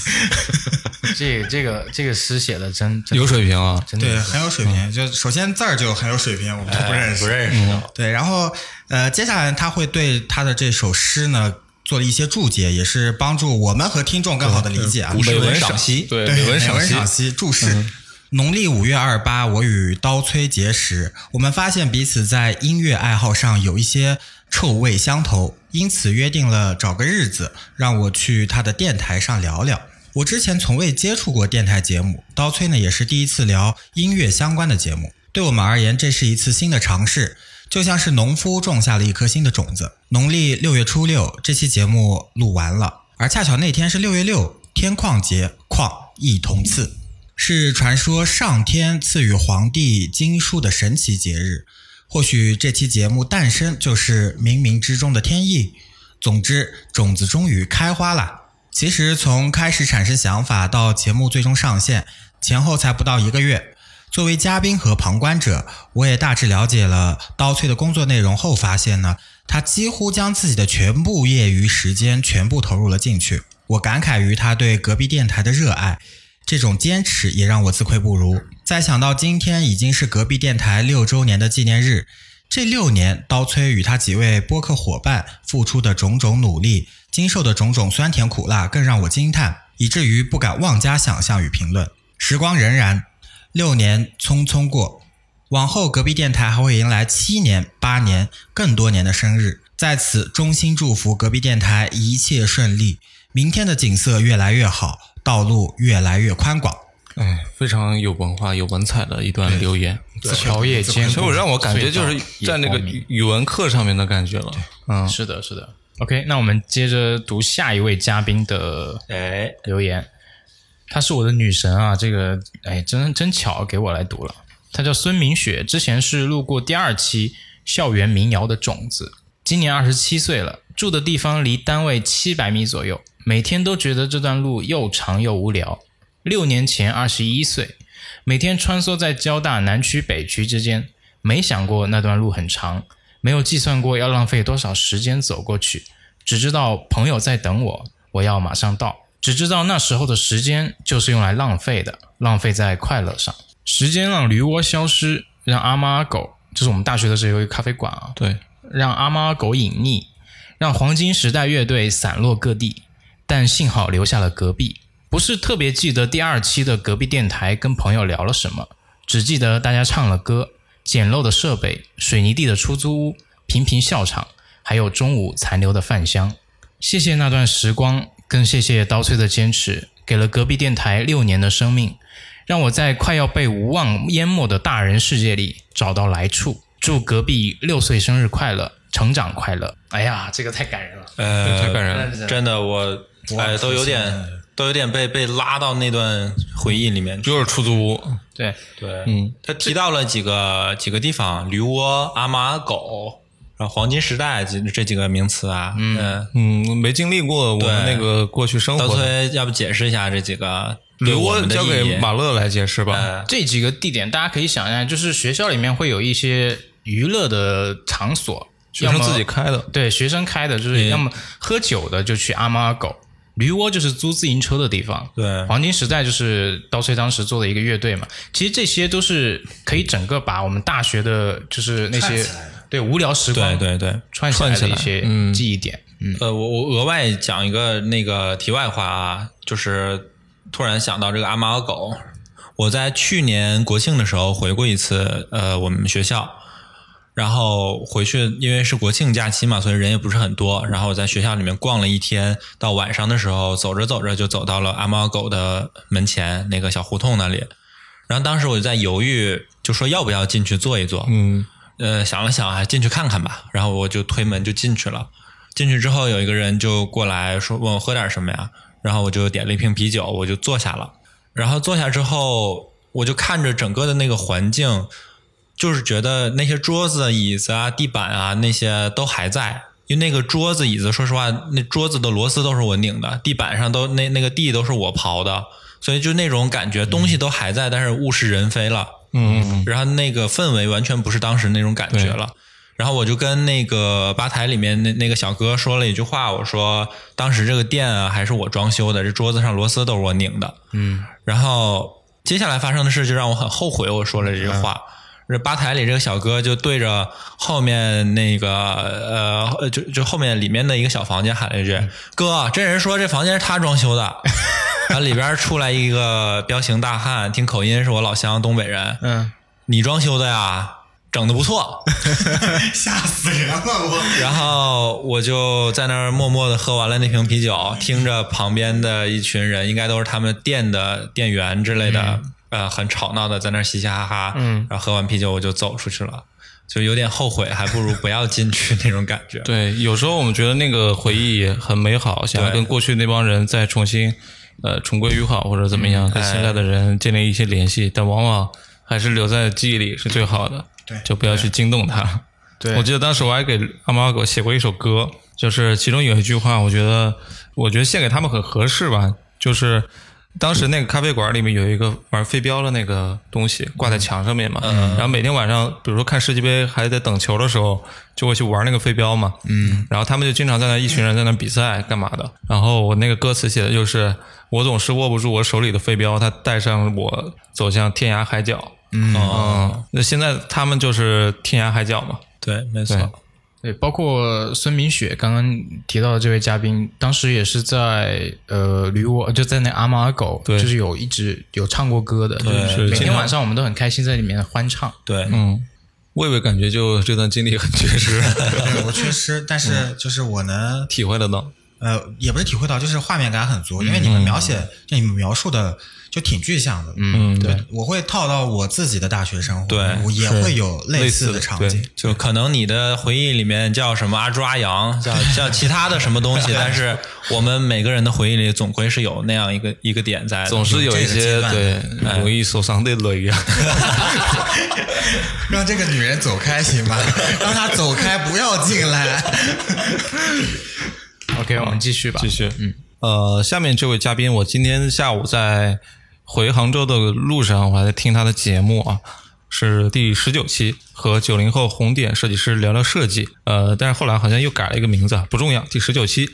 这这个这个诗写的真真有水平啊！真的对很有水平。就首先字儿就很有水平，我们都不认识。不认识的。对，然后呃，接下来他会对他的这首诗呢做了一些注解，也是帮助我们和听众更好的理解啊。古诗文美文赏析对对，美美文赏析赏析注释。农历五月二八，我与刀崔结识，我们发现彼此在音乐爱好上有一些臭味相投，因此约定了找个日子，让我去他的电台上聊聊。我之前从未接触过电台节目，刀崔呢也是第一次聊音乐相关的节目。对我们而言，这是一次新的尝试，就像是农夫种下了一颗新的种子。农历六月初六，这期节目录完了，而恰巧那天是六月六，天旷节，旷亦同次。是传说上天赐予皇帝经书的神奇节日。或许这期节目诞生就是冥冥之中的天意。总之，种子终于开花了。其实从开始产生想法到节目最终上线，前后才不到一个月。作为嘉宾和旁观者，我也大致了解了刀崔的工作内容后，发现呢，他几乎将自己的全部业余时间全部投入了进去。我感慨于他对隔壁电台的热爱。这种坚持也让我自愧不如。再想到今天已经是隔壁电台六周年的纪念日，这六年刀崔与他几位播客伙伴付出的种种努力，经受的种种酸甜苦辣，更让我惊叹，以至于不敢妄加想象与评论。时光荏苒，六年匆匆过，往后隔壁电台还会迎来七年、八年、更多年的生日。在此，衷心祝福隔壁电台一切顺利，明天的景色越来越好，道路越来越宽广。哎，非常有文化、有文采的一段留言。桥也坚固，所以我让我感觉就是在那个语文课上面的感觉了。嗯，是的，是的。OK，那我们接着读下一位嘉宾的哎，留言。她是我的女神啊，这个哎，真真巧给我来读了。她叫孙明雪，之前是录过第二期校园民谣的种子，今年二十七岁了，住的地方离单位七百米左右，每天都觉得这段路又长又无聊。六年前二十一岁，每天穿梭在交大南区北区之间，没想过那段路很长，没有计算过要浪费多少时间走过去，只知道朋友在等我，我要马上到。只知道那时候的时间就是用来浪费的，浪费在快乐上。时间让驴窝消失，让阿猫阿狗，这是我们大学的时候有一个咖啡馆啊，对，让阿猫阿狗隐匿，让黄金时代乐队散落各地，但幸好留下了隔壁。不是特别记得第二期的隔壁电台跟朋友聊了什么，只记得大家唱了歌，简陋的设备，水泥地的出租屋，频频笑场，还有中午残留的饭香。谢谢那段时光，更谢谢刀崔的坚持，给了隔壁电台六年的生命，让我在快要被无望淹没的大人世界里找到来处。祝隔壁六岁生日快乐，成长快乐！哎呀，这个太感人了。呃，太感人了。真的，我哎都有点都有点被被拉到那段回忆里面。就是出租屋，对，对，嗯，他提到了几个几个地方，驴窝、阿猫阿狗，然后黄金时代这这几个名词啊，嗯，嗯，没经历过我们那个过去生活的。崔要不解释一下这几个对驴窝交给意马乐来解释吧。呃这几个地点大家可以想一下，就是学校里面会有一些娱乐的场所，学生要么自己开的，对学生开的，就是要么喝酒的就去阿猫阿狗，驴窝就是租自行车的地方，对。黄金时代就是刀崔当时做的一个乐队嘛。其实这些都是可以整个把我们大学的，就是那些对无聊时光对对对，串起来的一些嗯。记忆点。嗯，呃，我我额外讲一个那个题外话啊，就是突然想到这个阿猫阿狗，我在去年国庆的时候回过一次，呃，我们学校，然后回去因为是国庆假期嘛，所以人也不是很多，然后我在学校里面逛了一天，到晚上的时候走着走着就走到了阿猫阿狗的门前那个小胡同那里，然后当时我就在犹豫，就说要不要进去坐一坐，嗯，呃，想了想，还进去看看吧。然后我就推门就进去了。进去之后，有一个人就过来说问我喝点什么呀？然后我就点了一瓶啤酒，我就坐下了。然后坐下之后，我就看着整个的那个环境，就是觉得那些桌子、椅子啊、地板啊那些都还在。因为那个桌子、椅子，说实话，那桌子的螺丝都是我拧的，地板上都那那个地都是我刨的，所以就那种感觉，东西都还在，但是物是人非了。嗯，然后那个氛围完全不是当时那种感觉了。然后我就跟那个吧台里面那那个小哥说了一句话，我说当时这个店啊还是我装修的，这桌子上螺丝都是我拧的。嗯，然后接下来发生的事就让我很后悔，我说了这句话。这吧台里这个小哥就对着后面那个呃，就就后面里面的一个小房间喊了一句：“哥，这人说这房间是他装修的。”然后里边出来一个彪形大汉，听口音是我老乡东北人。嗯，你装修的呀，整的不错。吓死人了我！然后我就在那儿默默的喝完了那瓶啤酒，听着旁边的一群人，应该都是他们店的店员之类的，呃，很吵闹的在那儿嘻嘻哈哈。嗯，然后喝完啤酒我就走出去了，就有点后悔，还不如不要进去那种感觉。对，有时候我们觉得那个回忆很美好，想要跟过去那帮人再重新呃重归于好，或者怎么样，跟哎现在的人建立一些联系，但往往还是留在记忆里是最好的。对就不要去惊动他。对我记得当时我还给阿猫阿狗写过一首歌，就是其中有一句话，我觉得我觉得献给他们很合适吧，就是。当时那个咖啡馆里面有一个玩飞镖的那个东西挂在墙上面嘛，然后每天晚上，比如说看世界杯还在等球的时候，就会去玩那个飞镖嘛，嗯，然后他们就经常在那一群人在那比赛干嘛的，然后我那个歌词写的就是我总是握不住我手里的飞镖，它带上我走向天涯海角，嗯，嗯，那现在他们就是天涯海角嘛，对，没错。对，包括孙明雪刚刚提到的这位嘉宾，当时也是在呃驴窝，就在那阿猫阿狗，对就是有一直有唱过歌的，对就是每天晚上我们都很开心在里面欢唱。对，嗯，魏魏感觉就这段经历很缺失，对我缺失，但是就是我能体会得到，呃，也不是体会到，就是画面感很足，因为你们描写，就你们描述的就挺具象的。嗯，对，我会套到我自己的大学生活，对我也会有类似的场景。就可能你的回忆里面叫什么阿猪阿羊，叫 叫其他的什么东西，但是我们每个人的回忆里总归是有那样一个一个点在。总是有一些对容易受伤的雷啊。让这个女人走开行吗？让她走开，不要进来。OK，我们继续吧。继续，嗯，呃，下面这位嘉宾，我今天下午在回杭州的路上，我还在听他的节目啊，是第十九期，和九零后红点设计师聊聊设计，呃，但是后来好像又改了一个名字，不重要，第十九期，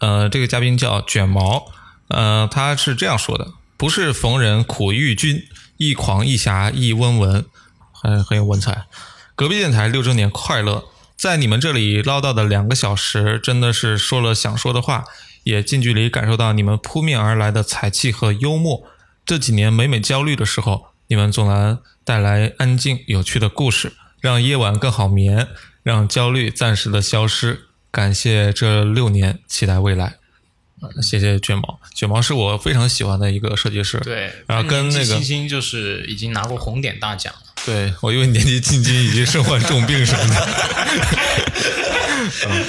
呃，这个嘉宾叫卷毛，呃，他是这样说的：不是逢人苦遇君，一狂一侠一温文，很很有文采。隔壁电台六周年快乐！在你们这里唠叨的两个小时，真的是说了想说的话，也近距离感受到你们扑面而来的才气和幽默。这几年每每焦虑的时候，你们总能带来安静有趣的故事，让夜晚更好眠，让焦虑暂时的消失。感谢这六年，期待未来。呃谢谢卷毛，卷毛是我非常喜欢的一个设计师。对，然后跟那个年纪轻轻就是已经拿过红点大奖了。对我以为年纪轻轻已经身患重病什么的。嗯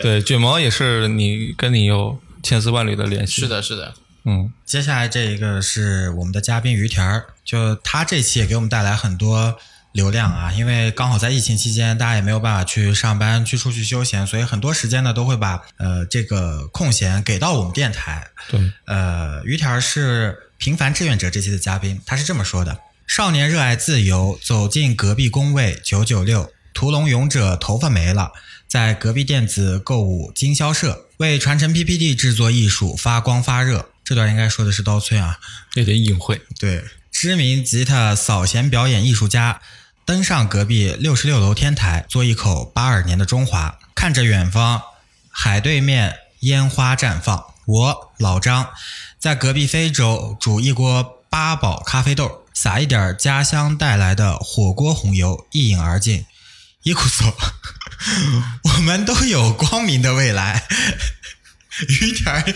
对，卷毛也是你跟你有千丝万缕的联系。是，的，是的，嗯，接下来这一个是我们的嘉宾于田儿，就他这期也给我们带来很多流量啊，因为刚好在疫情期间，大家也没有办法去上班、去出去休闲，所以很多时间呢都会把呃这个空闲给到我们电台。对，呃，于田儿是平凡志愿者这期的嘉宾，他是这么说的：少年热爱自由，走进隔壁工位九九六，屠龙勇者头发没了，在隔壁电子购物经销社为传承 PPT 制作艺术发光发热。这段应该说的是刀崔啊，有点隐晦。对，知名吉他扫弦表演艺术家，登上隔壁六十六楼天台，嘬一口八二年的中华，看着远方海对面烟花绽放。我老张在隔壁非洲煮一锅八宝咖啡豆，撒一点家乡带来的火锅红油，一饮而尽。一库索，我们都有光明的未来。于田儿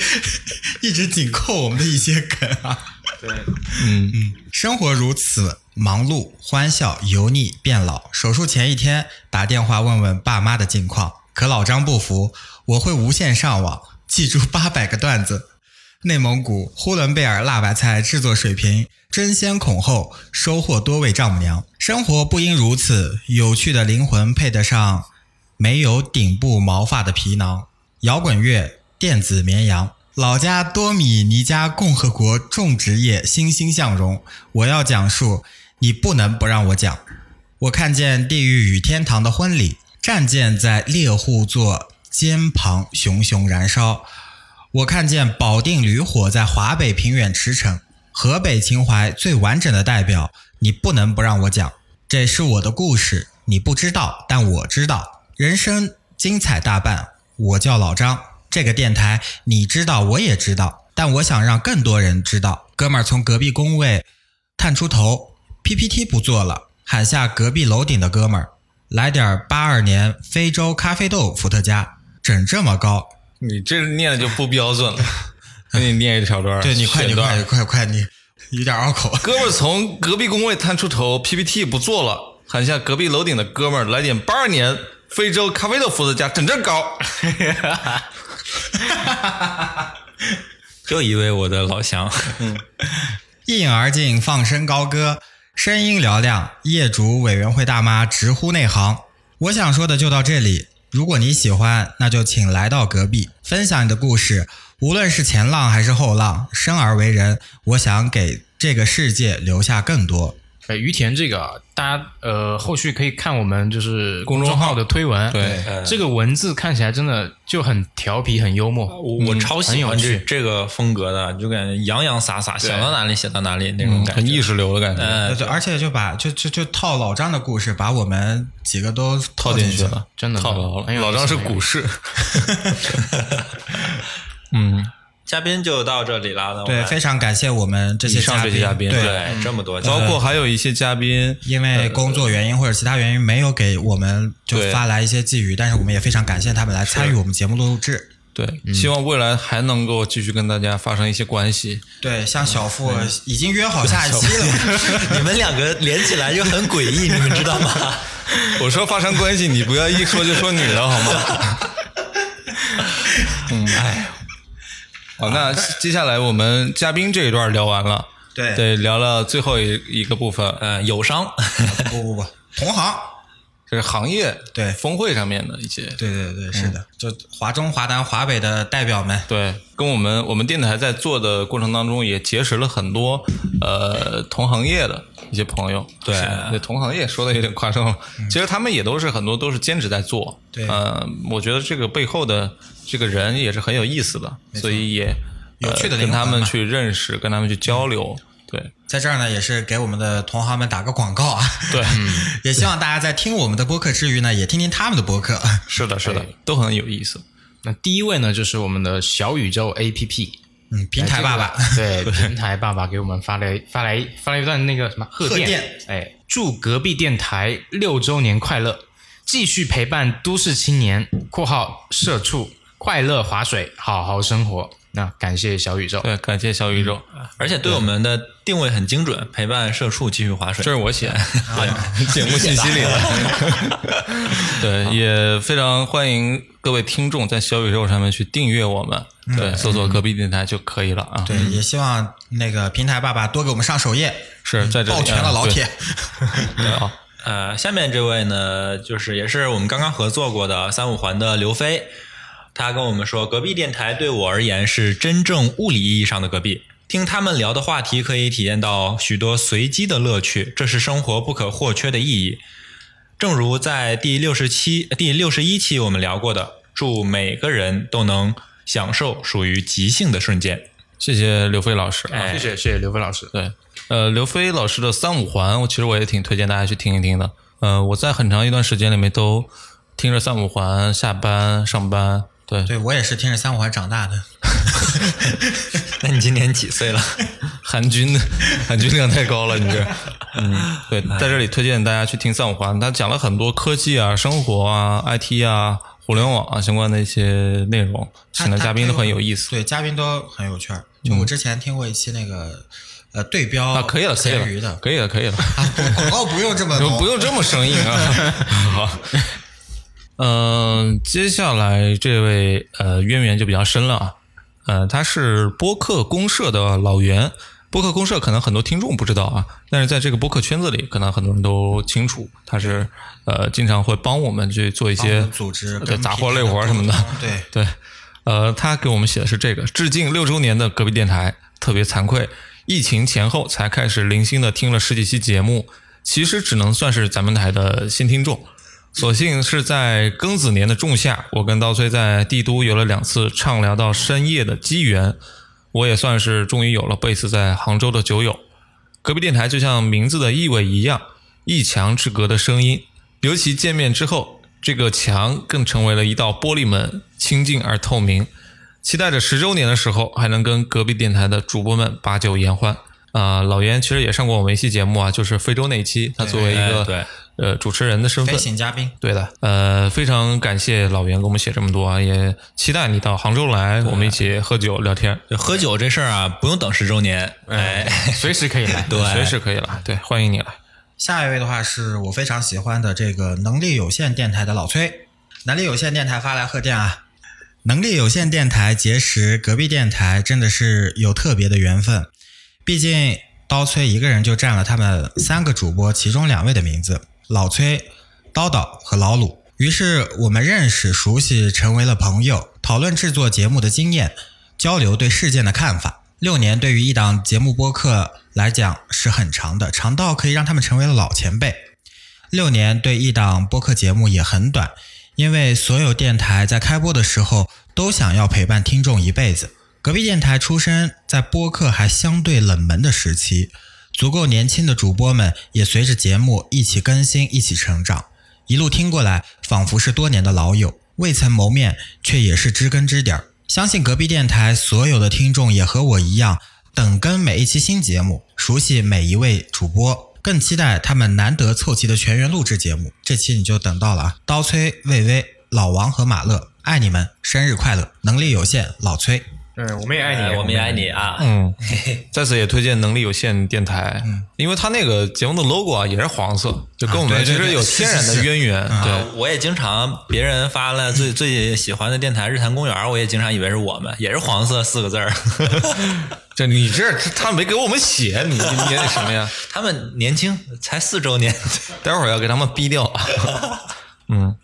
一直紧扣我们的一些梗啊。对嗯，生活如此忙碌、欢笑、油腻、变老。手术前一天打电话问问爸妈的近况，可老张不服，我会无限上网，记住八百个段子。内蒙古呼伦贝尔辣白菜制作水平争先恐后，收获多位丈母娘。生活不应如此，有趣的灵魂配得上没有顶部毛发的皮囊。摇滚乐、电子绵羊。老家多米尼加共和国种植业欣欣向荣。我要讲述，你不能不让我讲。我看见地狱与天堂的婚礼，战舰在猎户座肩旁熊熊燃烧。我看见保定驴火在华北平原驰骋，河北情怀最完整的代表，你不能不让我讲。这是我的故事，你不知道，但我知道。人生精彩大半，我叫老张。这个电台你知道，我也知道，但我想让更多人知道。哥们儿从隔壁工位探出头，PPT 不做了，喊下隔壁楼顶的哥们儿，来点八二年非洲咖啡豆伏特加，整这么高。你这念的就不标准了。给你念一小段儿，对你快，你快，快快，你有点拗口。哥们儿从隔壁工位探出头，PPT 不做了，喊下隔壁楼顶的哥们儿来点八二年非洲咖啡豆伏特加，整这高。哈哈哈！哈又一位我的老乡，一饮而尽，放声高歌，声音嘹亮，业主委员会大妈直呼内行。我想说的就到这里。如果你喜欢，那就请来到隔壁，分享你的故事。无论是前浪还是后浪，生而为人，我想给这个世界留下更多。呃，于田这个啊，大家呃后续可以看我们就是公众号的推文，对这个文字看起来真的就很调皮，很幽默。我我超喜欢这这个风格的，就感觉洋洋洒洒，想到哪里写到哪里那种感觉。很意识流的感觉。嗯，对，而且就把就就就套老张的故事，把我们几个都套进了。去了，真的套牢了。老张是股市，嗯，嘉宾就到这里了。对，非常感谢我们这些以上这些嘉宾对，对这么多包括还有一些嘉宾，因为工作原因或者其他原因没有给我们就发来一些寄语，但是我们也非常感谢他们来参与我们节目录制。对，希望未来还能够继续跟大家发生一些关系。对，像小付已经约好下一期了。你们两个连起来就很诡异，你们知道吗？我说发生关系，你不要一说就说你了好吗？嗯，哎，好，那接下来我们嘉宾这一段聊完了，对对，聊了最后一一个部分，呃，友商，不不不，同行。这是行业对峰会上面的一些对对对，是的，就华中、华南、华北的代表们。对，跟我们我们电台在做的过程当中，也结识了很多呃同行业的一些朋友。对同行业说的有点夸张了，其实他们也都是很多都是兼职在做。对呃，我觉得这个背后的这个人也是很有意思的，所以也有趣的呃跟他们去认识，跟他们去交流。对在这儿呢，也是给我们的同行们打个广告啊。对，也希望大家在听我们的播客之余呢，也听听他们的播客。是的，是的，都很有意思。那第一位呢，就是我们的小宇宙 APP 嗯，平台爸爸，对平台爸爸给我们发来发来发来一段那个什么贺电，贺电哎，祝隔壁电台六周年快乐，继续陪伴都市青年（括号社畜）快乐划水，好好生活。那感谢小宇宙，对，感谢小宇宙，而且对我们的定位很精准，陪伴社畜继续划水。这是我写的，节目信息里。的。对，也非常欢迎各位听众在小宇宙上面去订阅我们，对，搜索隔壁电台就可以了啊。对，也希望那个平台爸爸多给我们上首页，是在这里。抱拳了老铁。好，呃，下面这位呢，就是也是我们刚刚合作过的三五环的刘飞，他跟我们说，隔壁电台对我而言是真正物理意义上的隔壁。听他们聊的话题，可以体验到许多随机的乐趣，这是生活不可或缺的意义。正如在第六十七、第六十一期我们聊过的，祝每个人都能享受属于即兴的瞬间。谢谢刘飞老师啊。谢谢谢谢刘飞老师。对，呃，刘飞老师的三五环，我其实我也挺推荐大家去听一听的。呃，我在很长一段时间里面都听着三五环下班、上班。对，对我也是听着三五环长大的。那你今年几岁了？韩军韩军量太高了，你这。嗯，对，在这里推荐大家去听三五环，他讲了很多科技啊、生活啊、IT 啊、互联网啊相关的一些内容，请的嘉宾都很有意思。对，嘉宾都很有趣儿。就我之前听过一期那个呃对标啊，可以了，可以了，可以了，可以了。啊广告不用这么 不用这么生硬啊。好，嗯、接下来这位呃渊源就比较深了啊。呃，他是播客公社的老袁。播客公社可能很多听众不知道啊，但是在这个播客圈子里，可能很多人都清楚，他是呃经常会帮我们去做一些组织对杂活累活什么的。对对，呃，他给我们写的是这个：致敬六周年的隔壁电台，特别惭愧，疫情前后才开始零星的听了十几期节目，其实只能算是咱们台的新听众。所幸是在庚子年的仲夏，我跟刀崔在帝都有了两次畅聊到深夜的机缘，我也算是终于有了贝斯在杭州的酒友。隔壁电台就像名字的意味一样，一墙之隔的声音，尤其见面之后，这个墙更成为了一道玻璃门，清净而透明。期待着十周年的时候，还能跟隔壁电台的主播们把酒言欢。啊、老袁其实也上过我们一期节目啊，就是非洲那一期，他作为一个对呃主持人的身份飞，行嘉宾。对的，呃，非常感谢老袁给我们写这么多啊，也期待你到杭州来，我们一起喝酒聊天，就喝酒这事儿啊，不用等十周年，哎，随时可以来。对，随时可以来，对，欢迎你来。下一位的话是我非常喜欢的这个能力有限电台的老崔，能力有限电台发来贺电啊！能力有限电台结识隔壁电台真的是有特别的缘分，毕竟刀崔一个人就占了他们三个主播其中两位的名字，老崔、叨叨和老鲁。于是我们认识、熟悉，成为了朋友，讨论制作节目的经验，交流对事件的看法。六年对于一档节目播客来讲是很长的，长到可以让他们成为了老前辈。六年对一档播客节目也很短，因为所有电台在开播的时候都想要陪伴听众一辈子。隔壁电台出身在播客还相对冷门的时期，足够年轻的主播们也随着节目一起更新、一起成长。一路听过来，仿佛是多年的老友，未曾谋面，却也是知根知底儿。相信隔壁电台所有的听众也和我一样，等跟每一期新节目，熟悉每一位主播，更期待他们难得凑齐的全员录制节目。这期你就等到了啊！刀崔、魏巍、老王和马乐爱你们，生日快乐！能力有限，老崔。嗯，我们也爱你，哎我们也爱你啊！嗯，在此也推荐能力有限电台，因为他那个节目的 logo 啊也是黄色，就跟我们其实有天然的渊源。对，啊我也经常别人发了最 最喜欢的电台日坛公园，我也经常以为是我们，也是黄色四个字儿。就你这他没给我们写，你你那什么呀？他们年轻，才四周年。待会儿要给他们逼掉。嗯，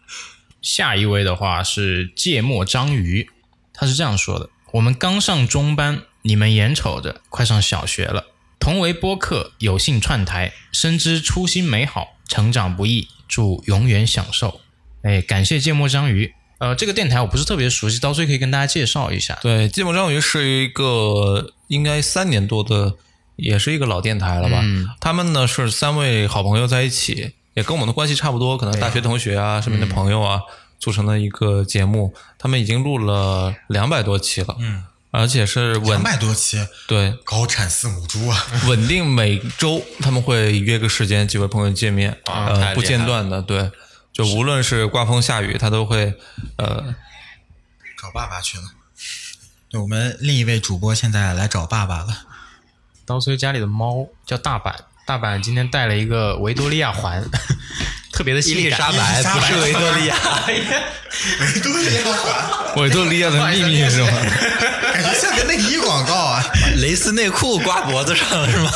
下一位的话是芥末章鱼，他是这样说的：我们刚上中班，你们眼瞅着快上小学了。同为播客，有幸串台，深知初心美好，成长不易，祝永远享受。哎，感谢芥末章鱼。呃，这个电台我不是特别熟悉，到时候可以跟大家介绍一下。对，芥末章鱼是一个应该三年多的，也是一个老电台了吧？嗯他们呢是三位好朋友在一起，也跟我们的关系差不多，可能大学同学啊、身边的朋友啊，组成的一个节目。他们已经录了两百多期了，嗯，而且是稳两百多期，对高产四母猪啊！稳定每周他们会约个时间，几位朋友见面，啊呃，不间断的，对，就无论是刮风下雨，他都会，呃，找爸爸去了。对，我们另一位主播现在来找爸爸了。刀崔家里的猫叫大阪，大阪今天带了一个维多利亚环，特别的伊性感丽莎白不是维多利亚，维多利亚环，维多利亚的秘密是吗？感觉像个内衣广告啊！蕾丝内裤挂脖子上了是吗？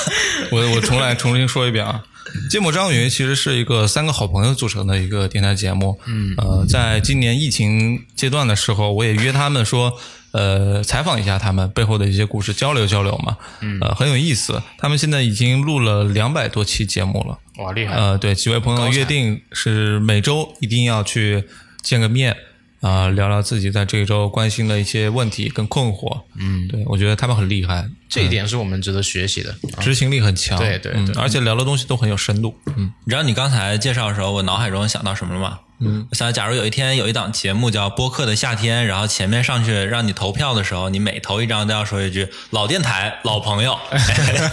我我重来重新说一遍啊，芥末章鱼其实是一个三个好朋友组成的一个电台节目。嗯，呃，在今年疫情阶段的时候，我也约他们说，呃，采访一下他们背后的一些故事，交流交流嘛。嗯，呃，很有意思。他们现在已经录了两百多期节目了。哇，厉害！呃，对，几位朋友约定是每周一定要去见个面。啊、聊聊自己在这一周关心的一些问题跟困惑，嗯，对我觉得他们很厉害，这一点是我们值得学习的。执行力很强，对对对嗯而且聊的东西都很有深度，嗯，你知道你刚才介绍的时候，我脑海中想到什么了吗？嗯，我想，假如有一天有一档节目叫《播客的夏天》，然后前面上去让你投票的时候，你每投一张都要说一句“老电台，老朋友 ”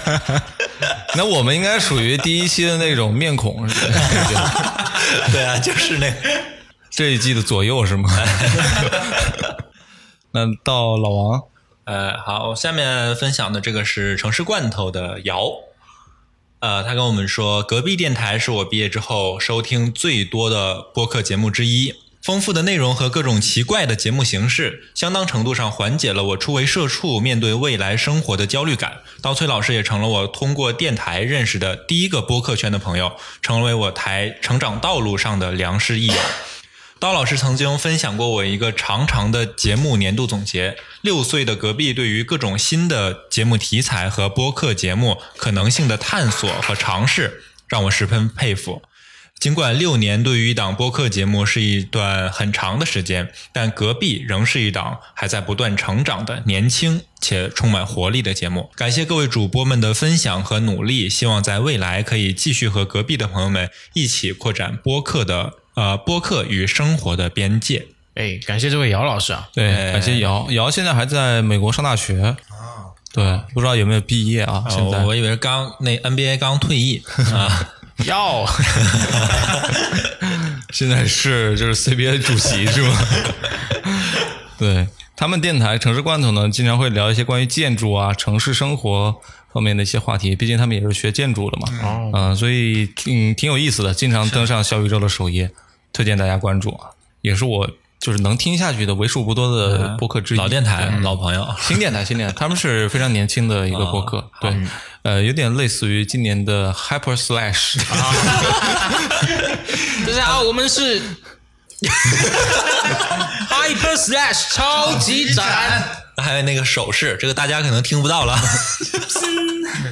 那我们应该属于第一期的那种面孔，是吧 对啊，就是那个。这一季的左右是吗？那到老王，呃，好，下面分享的这个是城市罐头的瑶，呃，他跟我们说，隔壁电台是我毕业之后收听最多的播客节目之一。丰富的内容和各种奇怪的节目形式，相当程度上缓解了我初为社畜面对未来生活的焦虑感。刀崔老师也成了我通过电台认识的第一个播客圈的朋友，成为我台成长道路上的良师益友。刀老师曾经分享过我一个长长的节目年度总结。六岁的隔壁对于各种新的节目题材和播客节目可能性的探索和尝试，让我十分佩服。尽管六年对于一档播客节目是一段很长的时间，但隔壁仍是一档还在不断成长的年轻且充满活力的节目。感谢各位主播们的分享和努力，希望在未来可以继续和隔壁的朋友们一起扩展播客的呃播客与生活的边界。哎，感谢这位姚老师啊，对，哎。感谢姚，姚现在还在美国上大学。啊，对，不知道有没有毕业啊？现在。哦、我以为刚那 NBA 刚退役。啊，要。现在是就是 CBA 主席是吗？对他们电台城市罐头呢，经常会聊一些关于建筑啊、城市生活方面的一些话题。毕竟他们也是学建筑的嘛，哦嗯、所以挺挺有意思的，经常登上小宇宙的首页，推荐大家关注啊。也是我就是能听下去的为数不多的播客之一。老电台、老朋友。新电台，新电台，他们是非常年轻的一个播客，对，呃，有点类似于今年的 Hyper Slash，、大家好，我们是 Hyper Slash 超级展。还有那个手势，这个大家可能听不到了。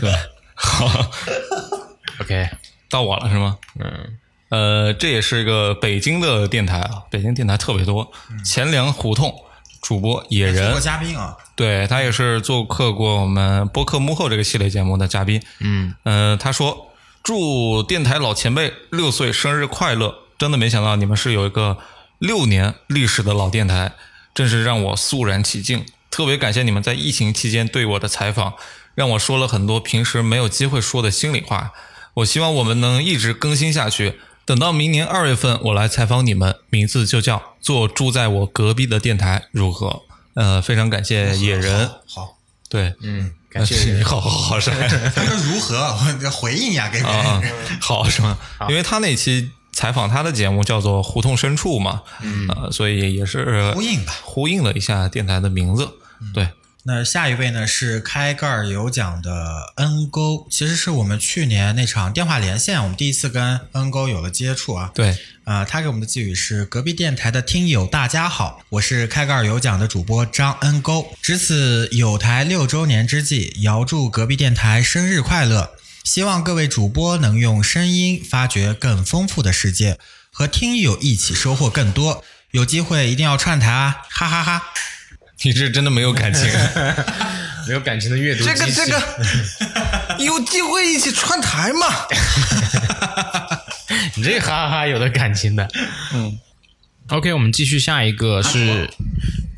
对，好，OK，到我了是吗？嗯，呃，这也是一个北京的电台啊，北京电台特别多，钱粮胡同主播野人做，嘉宾啊，对他也是做客过我们播客幕后这个系列节目的嘉宾。嗯，呃，他说祝电台老前辈六岁生日快乐！真的没想到你们是有一个六年历史的老电台，真是让我肃然起敬。特别感谢你们在疫情期间对我的采访，让我说了很多平时没有机会说的心里话。我希望我们能一直更新下去，等到明年二月份我来采访你们，名字就叫做住在我隔壁的电台，如何？呃，非常感谢野人，好，对，嗯，感谢 你好好好是吧？他说如何？我回应呀，给别啊人。好是吗？因为他那期采访他的节目叫做《胡同深处》嘛，嗯，呃，所以也是呼应吧呼应了一下电台的名字，对，那下一位呢是开盖儿有奖的恩沟，其实是我们去年那场电话连线，我们第一次跟恩沟有了接触啊。对，呃，他给我们的寄语是：隔壁电台的听友大家好，我是开盖儿有奖的主播张恩沟。值此有台六周年之际，遥祝隔壁电台生日快乐！希望各位主播能用声音发掘更丰富的世界，和听友一起收获更多。有机会一定要串台啊！哈哈哈你是真的没有感情。没有感情的阅读这个这个，有机会一起串台嘛？你这哈哈哈有的感情的。嗯，OK，我们继续下一个是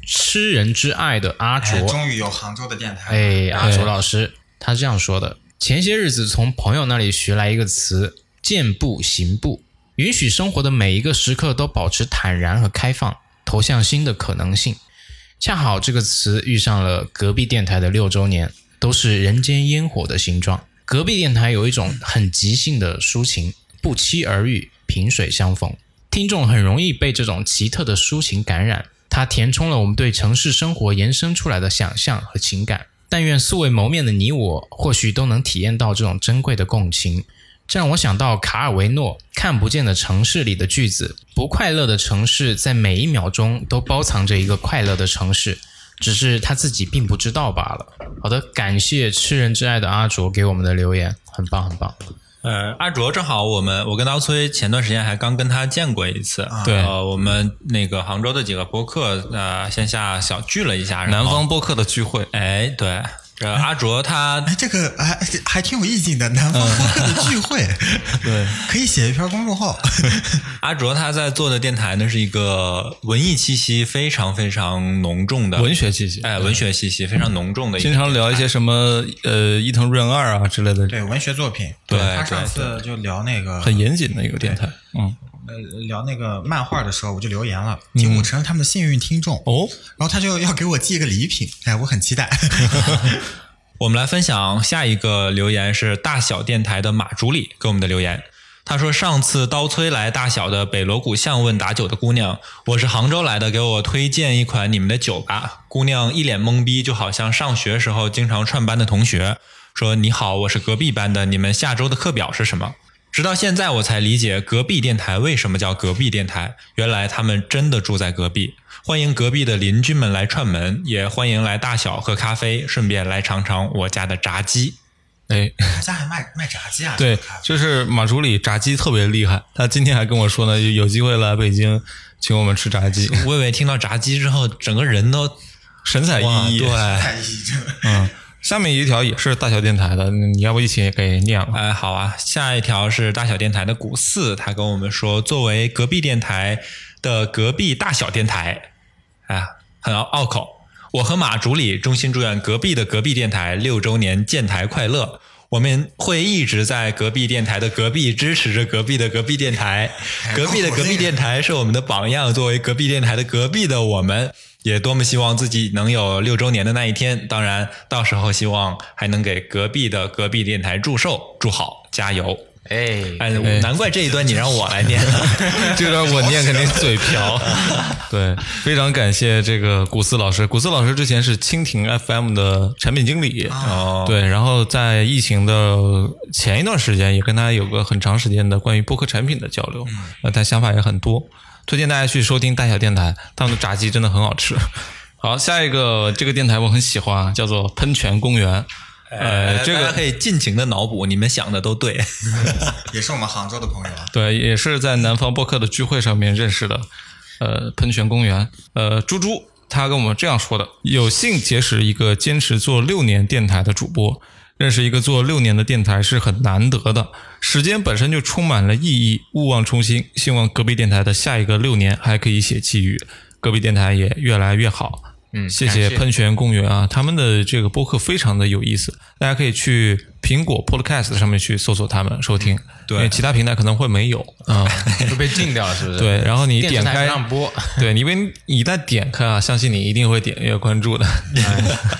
吃人之爱的阿哎卓。终于有杭州的电台了。哎，阿卓老师，他这样说的：前些日子从朋友那里学来一个词“见步行步”，允许生活的每一个时刻都保持坦然和开放，投向新的可能性。恰好这个词遇上了隔壁电台的六周年，都是人间烟火的形状。隔壁电台有一种很即兴的抒情，不期而遇，萍水相逢，听众很容易被这种奇特的抒情感染。它填充了我们对城市生活延伸出来的想象和情感。但愿素未谋面的你我，或许都能体验到这种珍贵的共情。这让我想到卡尔维诺《看不见的城市》里的句子：“不快乐的城市在每一秒钟都包藏着一个快乐的城市，只是他自己并不知道罢了。”好的，感谢吃人之爱的阿卓给我们的留言，很棒很棒。呃，阿卓正好我们我跟刀崔前段时间还刚跟他见过一次，对呃，我们那个杭州的几个播客呃线下小聚了一下，南方播客的聚会，哎对，这阿卓他哎，这个还还挺有意境的，南方播客的聚会，对，可以写一篇公众号。阿卓他在做的电台呢是一个文艺气息非常非常浓重的文学气息，哎文学气息非常浓重的经常聊一些什么呃伊藤润二啊之类的，对，文学作品。对他上次就聊那个很严谨的一个电台。嗯，呃聊那个漫画的时候，我就留言了，结果我成了他们的幸运听众。哦，然后他就要给我寄一个礼品，哎，我很期待。我们来分享下一个留言是大小电台的马主理给我们的留言。他说：“上次刀崔来大小的北锣鼓巷问打酒的姑娘，我是杭州来的，给我推荐一款你们的酒吧。姑娘一脸懵逼，就好像上学时候经常串班的同学，说：‘你好，我是隔壁班的，你们下周的课表是什么？’直到现在我才理解隔壁电台为什么叫隔壁电台，原来他们真的住在隔壁。欢迎隔壁的邻居们来串门，也欢迎来大小喝咖啡，顺便来尝尝我家的炸鸡。哎，他家还卖卖炸鸡啊？对就是马助理炸鸡特别厉害，他今天还跟我说呢，有有机会来北京请我们吃炸鸡，魏魏听到炸鸡之后，整个人都神采奕奕。对，太一真了。嗯，下面一条也是大小电台的，你要不一起给念了？哎，好啊，下一条是大小电台的古四，他跟我们说，作为隔壁电台的隔壁大小电台，啊，很拗口。我和马主理衷心祝愿隔壁的隔壁电台六周年建台快乐。我们会一直在隔壁电台的隔壁支持着隔壁的隔壁电台，隔壁的隔壁电台是我们的榜样。作为隔壁电台的隔壁的我们，也多么希望自己能有六周年的那一天。当然，到时候希望还能给隔壁的隔壁电台祝寿，祝好，加油！哎，哎，难怪这一段你让我来念。这段我念肯定嘴瓢。对，非常感谢这个古斯老师。古斯老师之前是蜻蜓 FM 的产品经理，哦，对，然后在疫情的前一段时间，也跟他有个很长时间的关于播客产品的交流，呃，他想法也很多，推荐大家去收听大小电台，他们的炸鸡真的很好吃。好，下一个这个电台我很喜欢，叫做喷泉公园。呃，这个大家可以尽情的脑补，你们想的都对。也是我们杭州的朋友啊。对，也是在南方播客的聚会上面认识的。呃，喷泉公园，呃，猪猪他跟我们这样说的：有幸结识一个坚持做六年电台的主播，认识一个做六年的电台是很难得的。时间本身就充满了意义，勿忘初心。希望隔壁电台的下一个六年还可以写寄语，隔壁电台也越来越好。嗯，谢谢喷泉公园啊，他们的这个播客非常的有意思，大家可以去苹果 Podcast 上面去搜索他们收听，对因为其他平台可能会没有啊。会被禁掉了，是不是？对，然后你点开让播。对你因为你一旦点开啊，相信你一定会点阅关注的。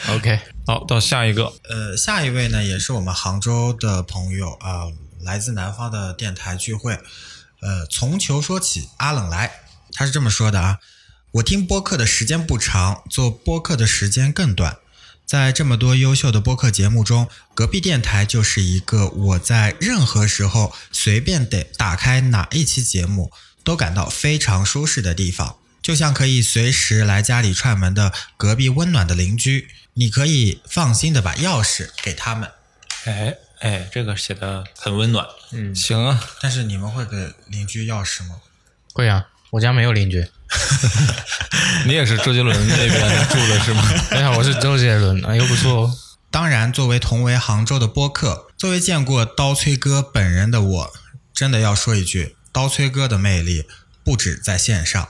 OK，好，到下一个，呃，下一位呢也是我们杭州的朋友啊、来自南方的电台聚会。呃，从球说起，阿冷来，他是这么说的啊：我听播客的时间不长，做播客的时间更短。在这么多优秀的播客节目中，隔壁电台就是一个我在任何时候随便得打开哪一期节目都感到非常舒适的地方，就像可以随时来家里串门的隔壁温暖的邻居，你可以放心的把钥匙给他们。哎哎，这个写的很温暖。嗯行啊，但是你们会给邻居钥匙吗？会啊，我家没有邻居。你也是周杰伦那边住的是吗？你好，我是周杰伦，哎呦不错哦。当然，作为同为杭州的播客，作为见过刀崔哥本人的我，真的要说一句，刀崔哥的魅力不止在线上。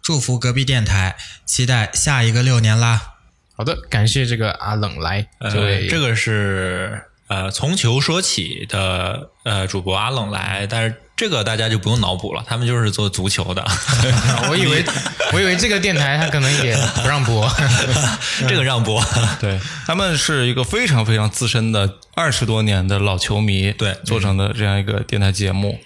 祝福隔壁电台，期待下一个六年啦！好的，感谢这个阿冷来，这呃，位这个是呃从球说起的呃主播阿冷来，但是这个大家就不用脑补了，他们就是做足球的，我以为 我以为这个电台他可能也不让播。这个让播。对他们是一个非常非常资深的二十多年的老球迷，对做成的这样一个电台节目。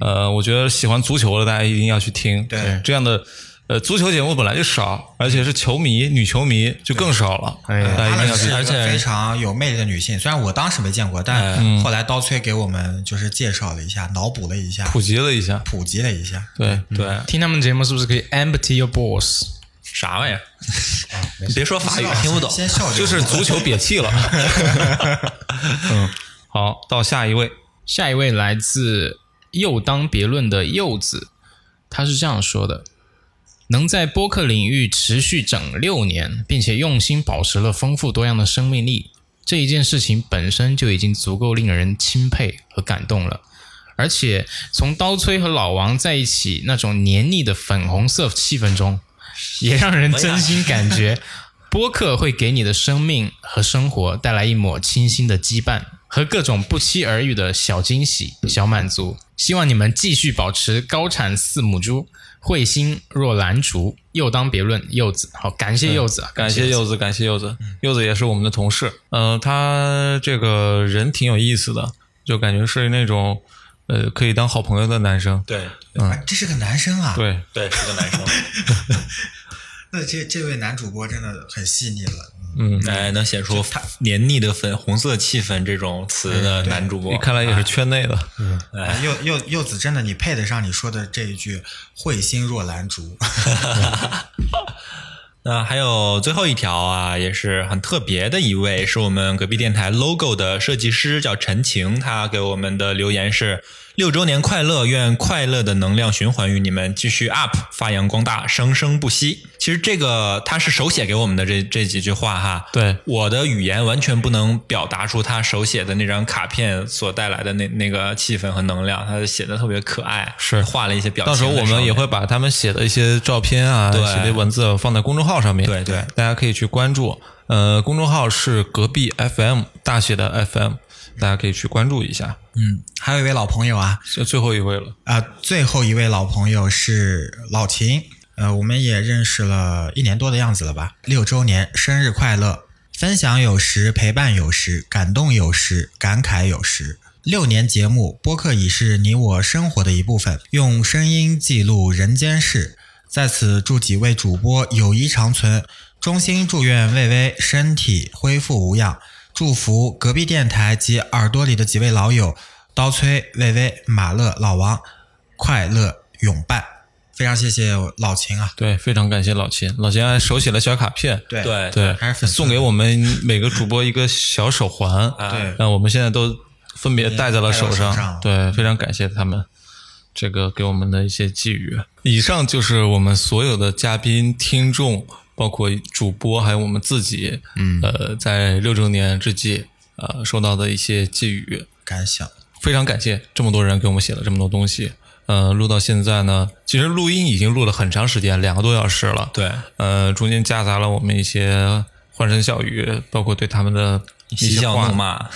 呃，我觉得喜欢足球的大家一定要去听。对这样的呃足球节目本来就少，而且是球迷女球迷就更少了。哎而且个非常有魅力的女性，虽然我当时没见过，但后来刀崔给我们就是介绍了一下，脑补了一下，普及了一下。普及了一下。对对，听他们节目是不是可以 empty your balls？啥玩意儿？你别说法语，听不懂。先笑 就是足球憋气了。嗯，好，到下一位。下一位来自又当别论的柚子，他是这样说的：能在播客领域持续整六年，并且用心保持了丰富多样的生命力，这一件事情本身就已经足够令人钦佩和感动了。而且从刀崔和老王在一起那种黏腻的粉红色气氛中，也让人真心感觉播客会给你的生命和生活带来一抹清新的羁绊和各种不期而遇的小惊喜、小满足。希望你们继续保持高产四母猪，彗星若兰竹，又当别论柚子。好，感谢柚子啊，感谢柚子，感谢柚子，柚子也是我们的同事。呃，他这个人挺有意思的，就感觉是那种呃可以当好朋友的男生。对嗯这是个男生啊！，对，对，是个男生。那这这位男主播真的很细腻了。嗯，哎，能写出黏腻的粉红色气氛这种词的男主播，看来也是圈内的。哎，柚柚柚子真的，你配得上你说的这一句“慧心若兰竹 那还有最后一条啊，也是很特别的一位，是我们隔壁电台 logo 的设计师，叫陈晴。他给我们的留言是：六周年快乐，愿快乐的能量循环于你们，继续 up，发扬光大，生生不息。其实这个他是手写给我们的这这几句话哈，对我的语言完全不能表达出他手写的那张卡片所带来的那那个气氛和能量，他写的特别可爱，是画了一些表情到时。候我们也会把他们写的一些照片啊，对写的文字放在公众号上面。对对大家可以去关注。呃，公众号是隔壁 FM 大写的 FM，大家可以去关注一下。”。嗯，还有一位老朋友啊，是最后一位了。啊、最后一位老朋友是老秦，呃，我们也认识了一年多的样子了吧？六周年，生日快乐！分享有时，陪伴有时，感动有时，感慨有时。六年节目播客已是你我生活的一部分，用声音记录人间事。在此祝几位主播友谊长存，衷心祝愿魏巍身体恢复无恙，祝福隔壁电台及耳朵里的几位老友刀崔、魏巍、马乐、老王快乐永伴。非常谢谢老秦啊！对，非常感谢老秦，老秦还手写了小卡片。对对对，还是粉丝送给我们每个主播一个小手环。对那我们现在都分别戴在了手上。手上对，非常感谢他们这个给我们的一些寄语。以上就是我们所有的嘉宾、听众，包括主播，还有我们自己，嗯，呃，在六周年之际，呃，收到的一些寄语。感想。非常感谢这么多人给我们写了这么多东西。呃，录到现在呢，其实录音已经录了很长时间，两个多小时了。对，呃，中间夹杂了我们一些欢声笑语，包括对他们的一 嬉笑怒骂，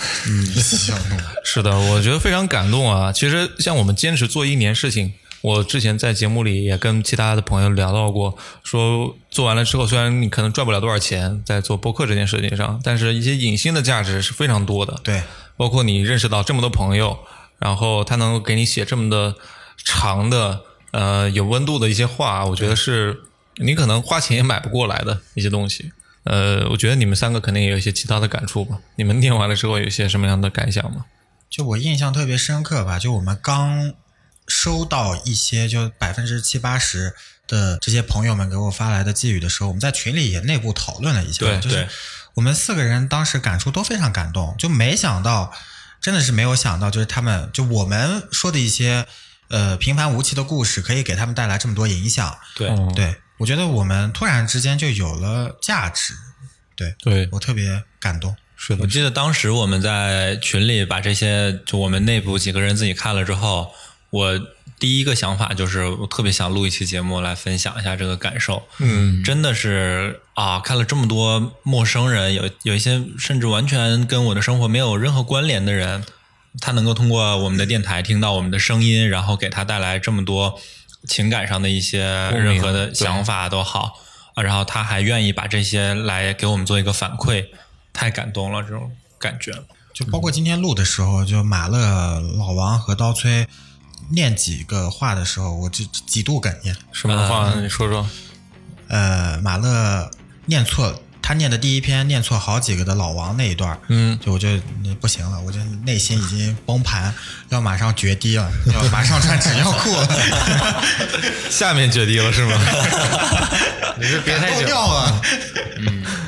是的，我觉得非常感动啊！其实像我们坚持做一年事情，我之前在节目里也跟其他的朋友聊到过，说做完了之后，虽然你可能赚不了多少钱，在做播客这件事情上，但是一些隐性的价值是非常多的。对，包括你认识到这么多朋友，然后他能够给你写这么的长的呃有温度的一些话，我觉得是你可能花钱也买不过来的一些东西。呃，我觉得你们三个肯定也有一些其他的感触吧？你们念完了之后有一些什么样的感想吗？就我印象特别深刻吧，就我们刚收到一些就百分之七八十的这些朋友们给我发来的寄语的时候，我们在群里也内部讨论了一下，对就是我们四个人当时感触都非常感动，就没想到，真的是没有想到，就是他们就我们说的一些呃平凡无奇的故事，可以给他们带来这么多影响。对，嗯。对我觉得我们突然之间就有了价值，对对，我特别感动。是的。我，记得当时我们在群里把这些，就我们内部几个人自己看了之后，我第一个想法就是，我特别想录一期节目来分享一下这个感受。嗯，真的是啊，看了这么多陌生人，有有一些甚至完全跟我的生活没有任何关联的人，他能够通过我们的电台听到我们的声音，然后给他带来这么多情感上的一些任何的想法都好，啊，然后他还愿意把这些来给我们做一个反馈，太感动了，这种感觉。就包括今天录的时候，就马乐、老王和刀崔念几个话的时候，我就几度哽咽。什么话？你说说。呃，马乐念错，他念的第一篇念错好几个的老王那一段，嗯，就我就那不行了，我就内心已经崩盘，要马上决堤了，要马上穿纸尿裤了，下面决堤了是吗？你是别太都久，尿了。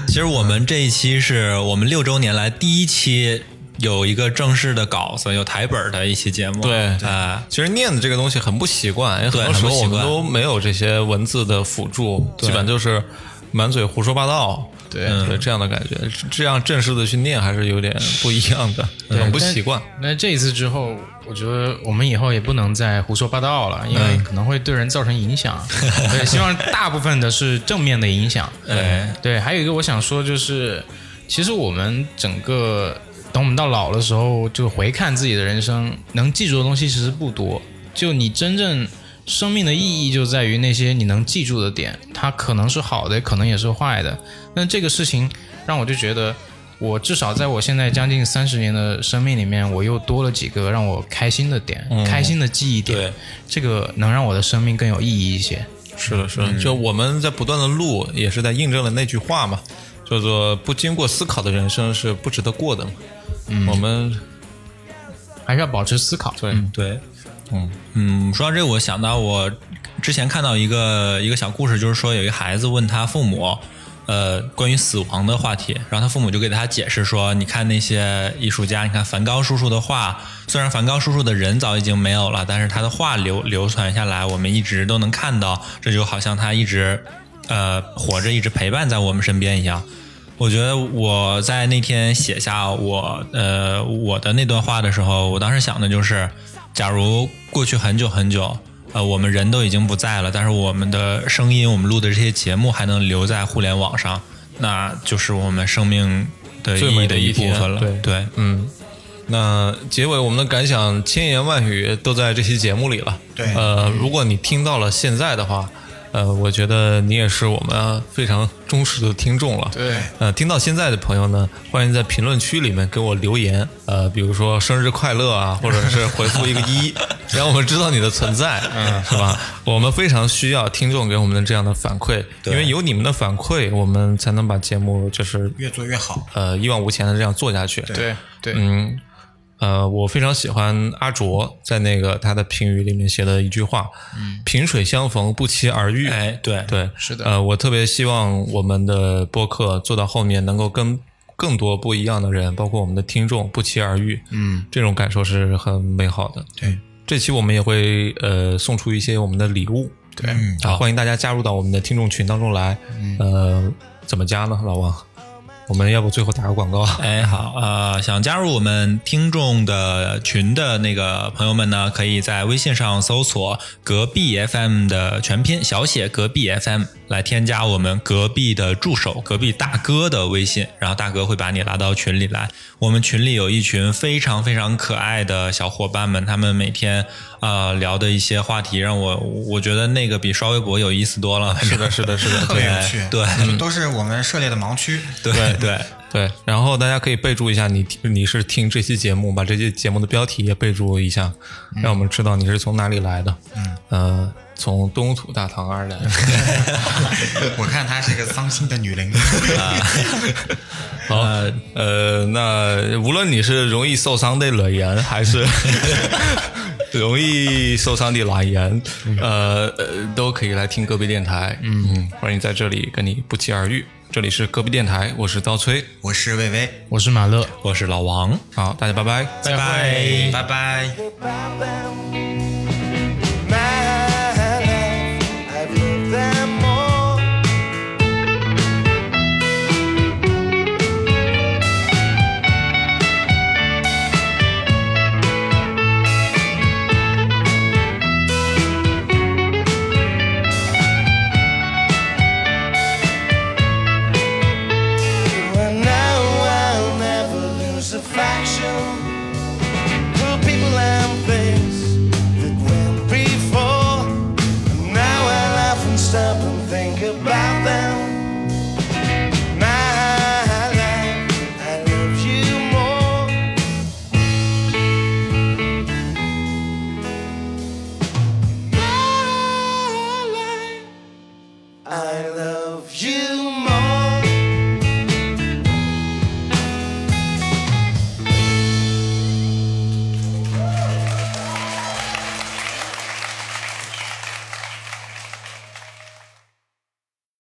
其实我们这一期是我们六周年来第一期有一个正式的稿子，有台本的一期节目。对啊、其实念的这个东西很不习惯，因为很多时候我们都没有这些文字的辅助，基本就是满嘴胡说八道。对对，这样的感觉，这样正式的去念还是有点不一样的，很不习惯。那这一次之后，我觉得我们以后也不能再胡说八道了，因为可能会对人造成影响。对，希望大部分的是正面的影响。对对，还有一个我想说就是，其实我们整个等我们到老的时候，就回看自己的人生，能记住的东西其实不多。就你真正生命的意义就在于那些你能记住的点，它可能是好的，也可能也是坏的。那这个事情让我就觉得，我至少在我现在将近三十年的生命里面，我又多了几个让我开心的点，开心的记忆点。对，这个能让我的生命更有意义一些。是的，是的，就我们在不断的录，也是在印证了那句话嘛，叫做“不经过思考的人生是不值得过的”嘛。嗯，我们还是要保持思考。对，对，嗯。嗯，说到这个，我想到我之前看到一个一个小故事，就是说有一个孩子问他父母，呃，关于死亡的话题，然后他父母就给他解释说，你看那些艺术家，你看梵高叔叔的画，虽然梵高叔叔的人早已经没有了，但是他的画流流传下来，我们一直都能看到，这就好像他一直呃活着，一直陪伴在我们身边一样。我觉得我在那天写下我呃我的那段话的时候，我当时想的就是，假如过去很久很久，呃，我们人都已经不在了，但是我们的声音，我们录的这些节目还能留在互联网上，那就是我们生命的意义的一部分了。对对，嗯，那结尾我们的感想千言万语都在这期节目里了。对呃，如果你听到了现在的话，呃，我觉得你也是我们非常忠实的听众了。对，呃，听到现在的朋友呢，欢迎在评论区里面给我留言，呃，比如说生日快乐啊，或者是回复一个一，让我们知道你的存在，嗯，是吧？我们非常需要听众给我们的这样的反馈，因为有你们的反馈，我们才能把节目就是越做越好。呃一往无前的这样做下去。对对，嗯，呃，我非常喜欢阿卓在那个他的评语里面写的一句话：“嗯，萍水相逢，不期而遇。”哎，对，对，是的呃，我特别希望我们的播客做到后面能够跟更多不一样的人，包括我们的听众不期而遇。嗯，这种感受是很美好的。对，这期我们也会呃送出一些我们的礼物。对嗯，啊，欢迎大家加入到我们的听众群当中来。呃，怎么加呢，老王？我们要不最后打个广告？哎，好，呃，想加入我们听众的群的那个朋友们呢，可以在微信上搜索“隔壁 FM” 的全拼小写“隔壁 FM” 来添加我们隔壁的助手、隔壁大哥的微信，然后大哥会把你拉到群里来。我们群里有一群非常非常可爱的小伙伴们，他们每天呃聊的一些话题，让我我觉得那个比刷微博有意思多了。是的，是的，是的，特别有趣，对就都是我们涉猎的盲区。对对对，然后大家可以备注一下你你是听这期节目，把这期节目的标题也备注一下，让我们知道你是从哪里来的。嗯，呃，从东土大唐而来。我看她是个伤心的女人。好，呃，那无论你是容易受伤的女人，还是 容易受伤的男人，呃呃，都可以来听隔壁电台。嗯，欢迎在这里跟你不期而遇。这里是隔壁电台，我是刀崔，我是魏巍，我是马乐，我是老王，好，大家拜拜，拜拜。拜拜。Bye-bye.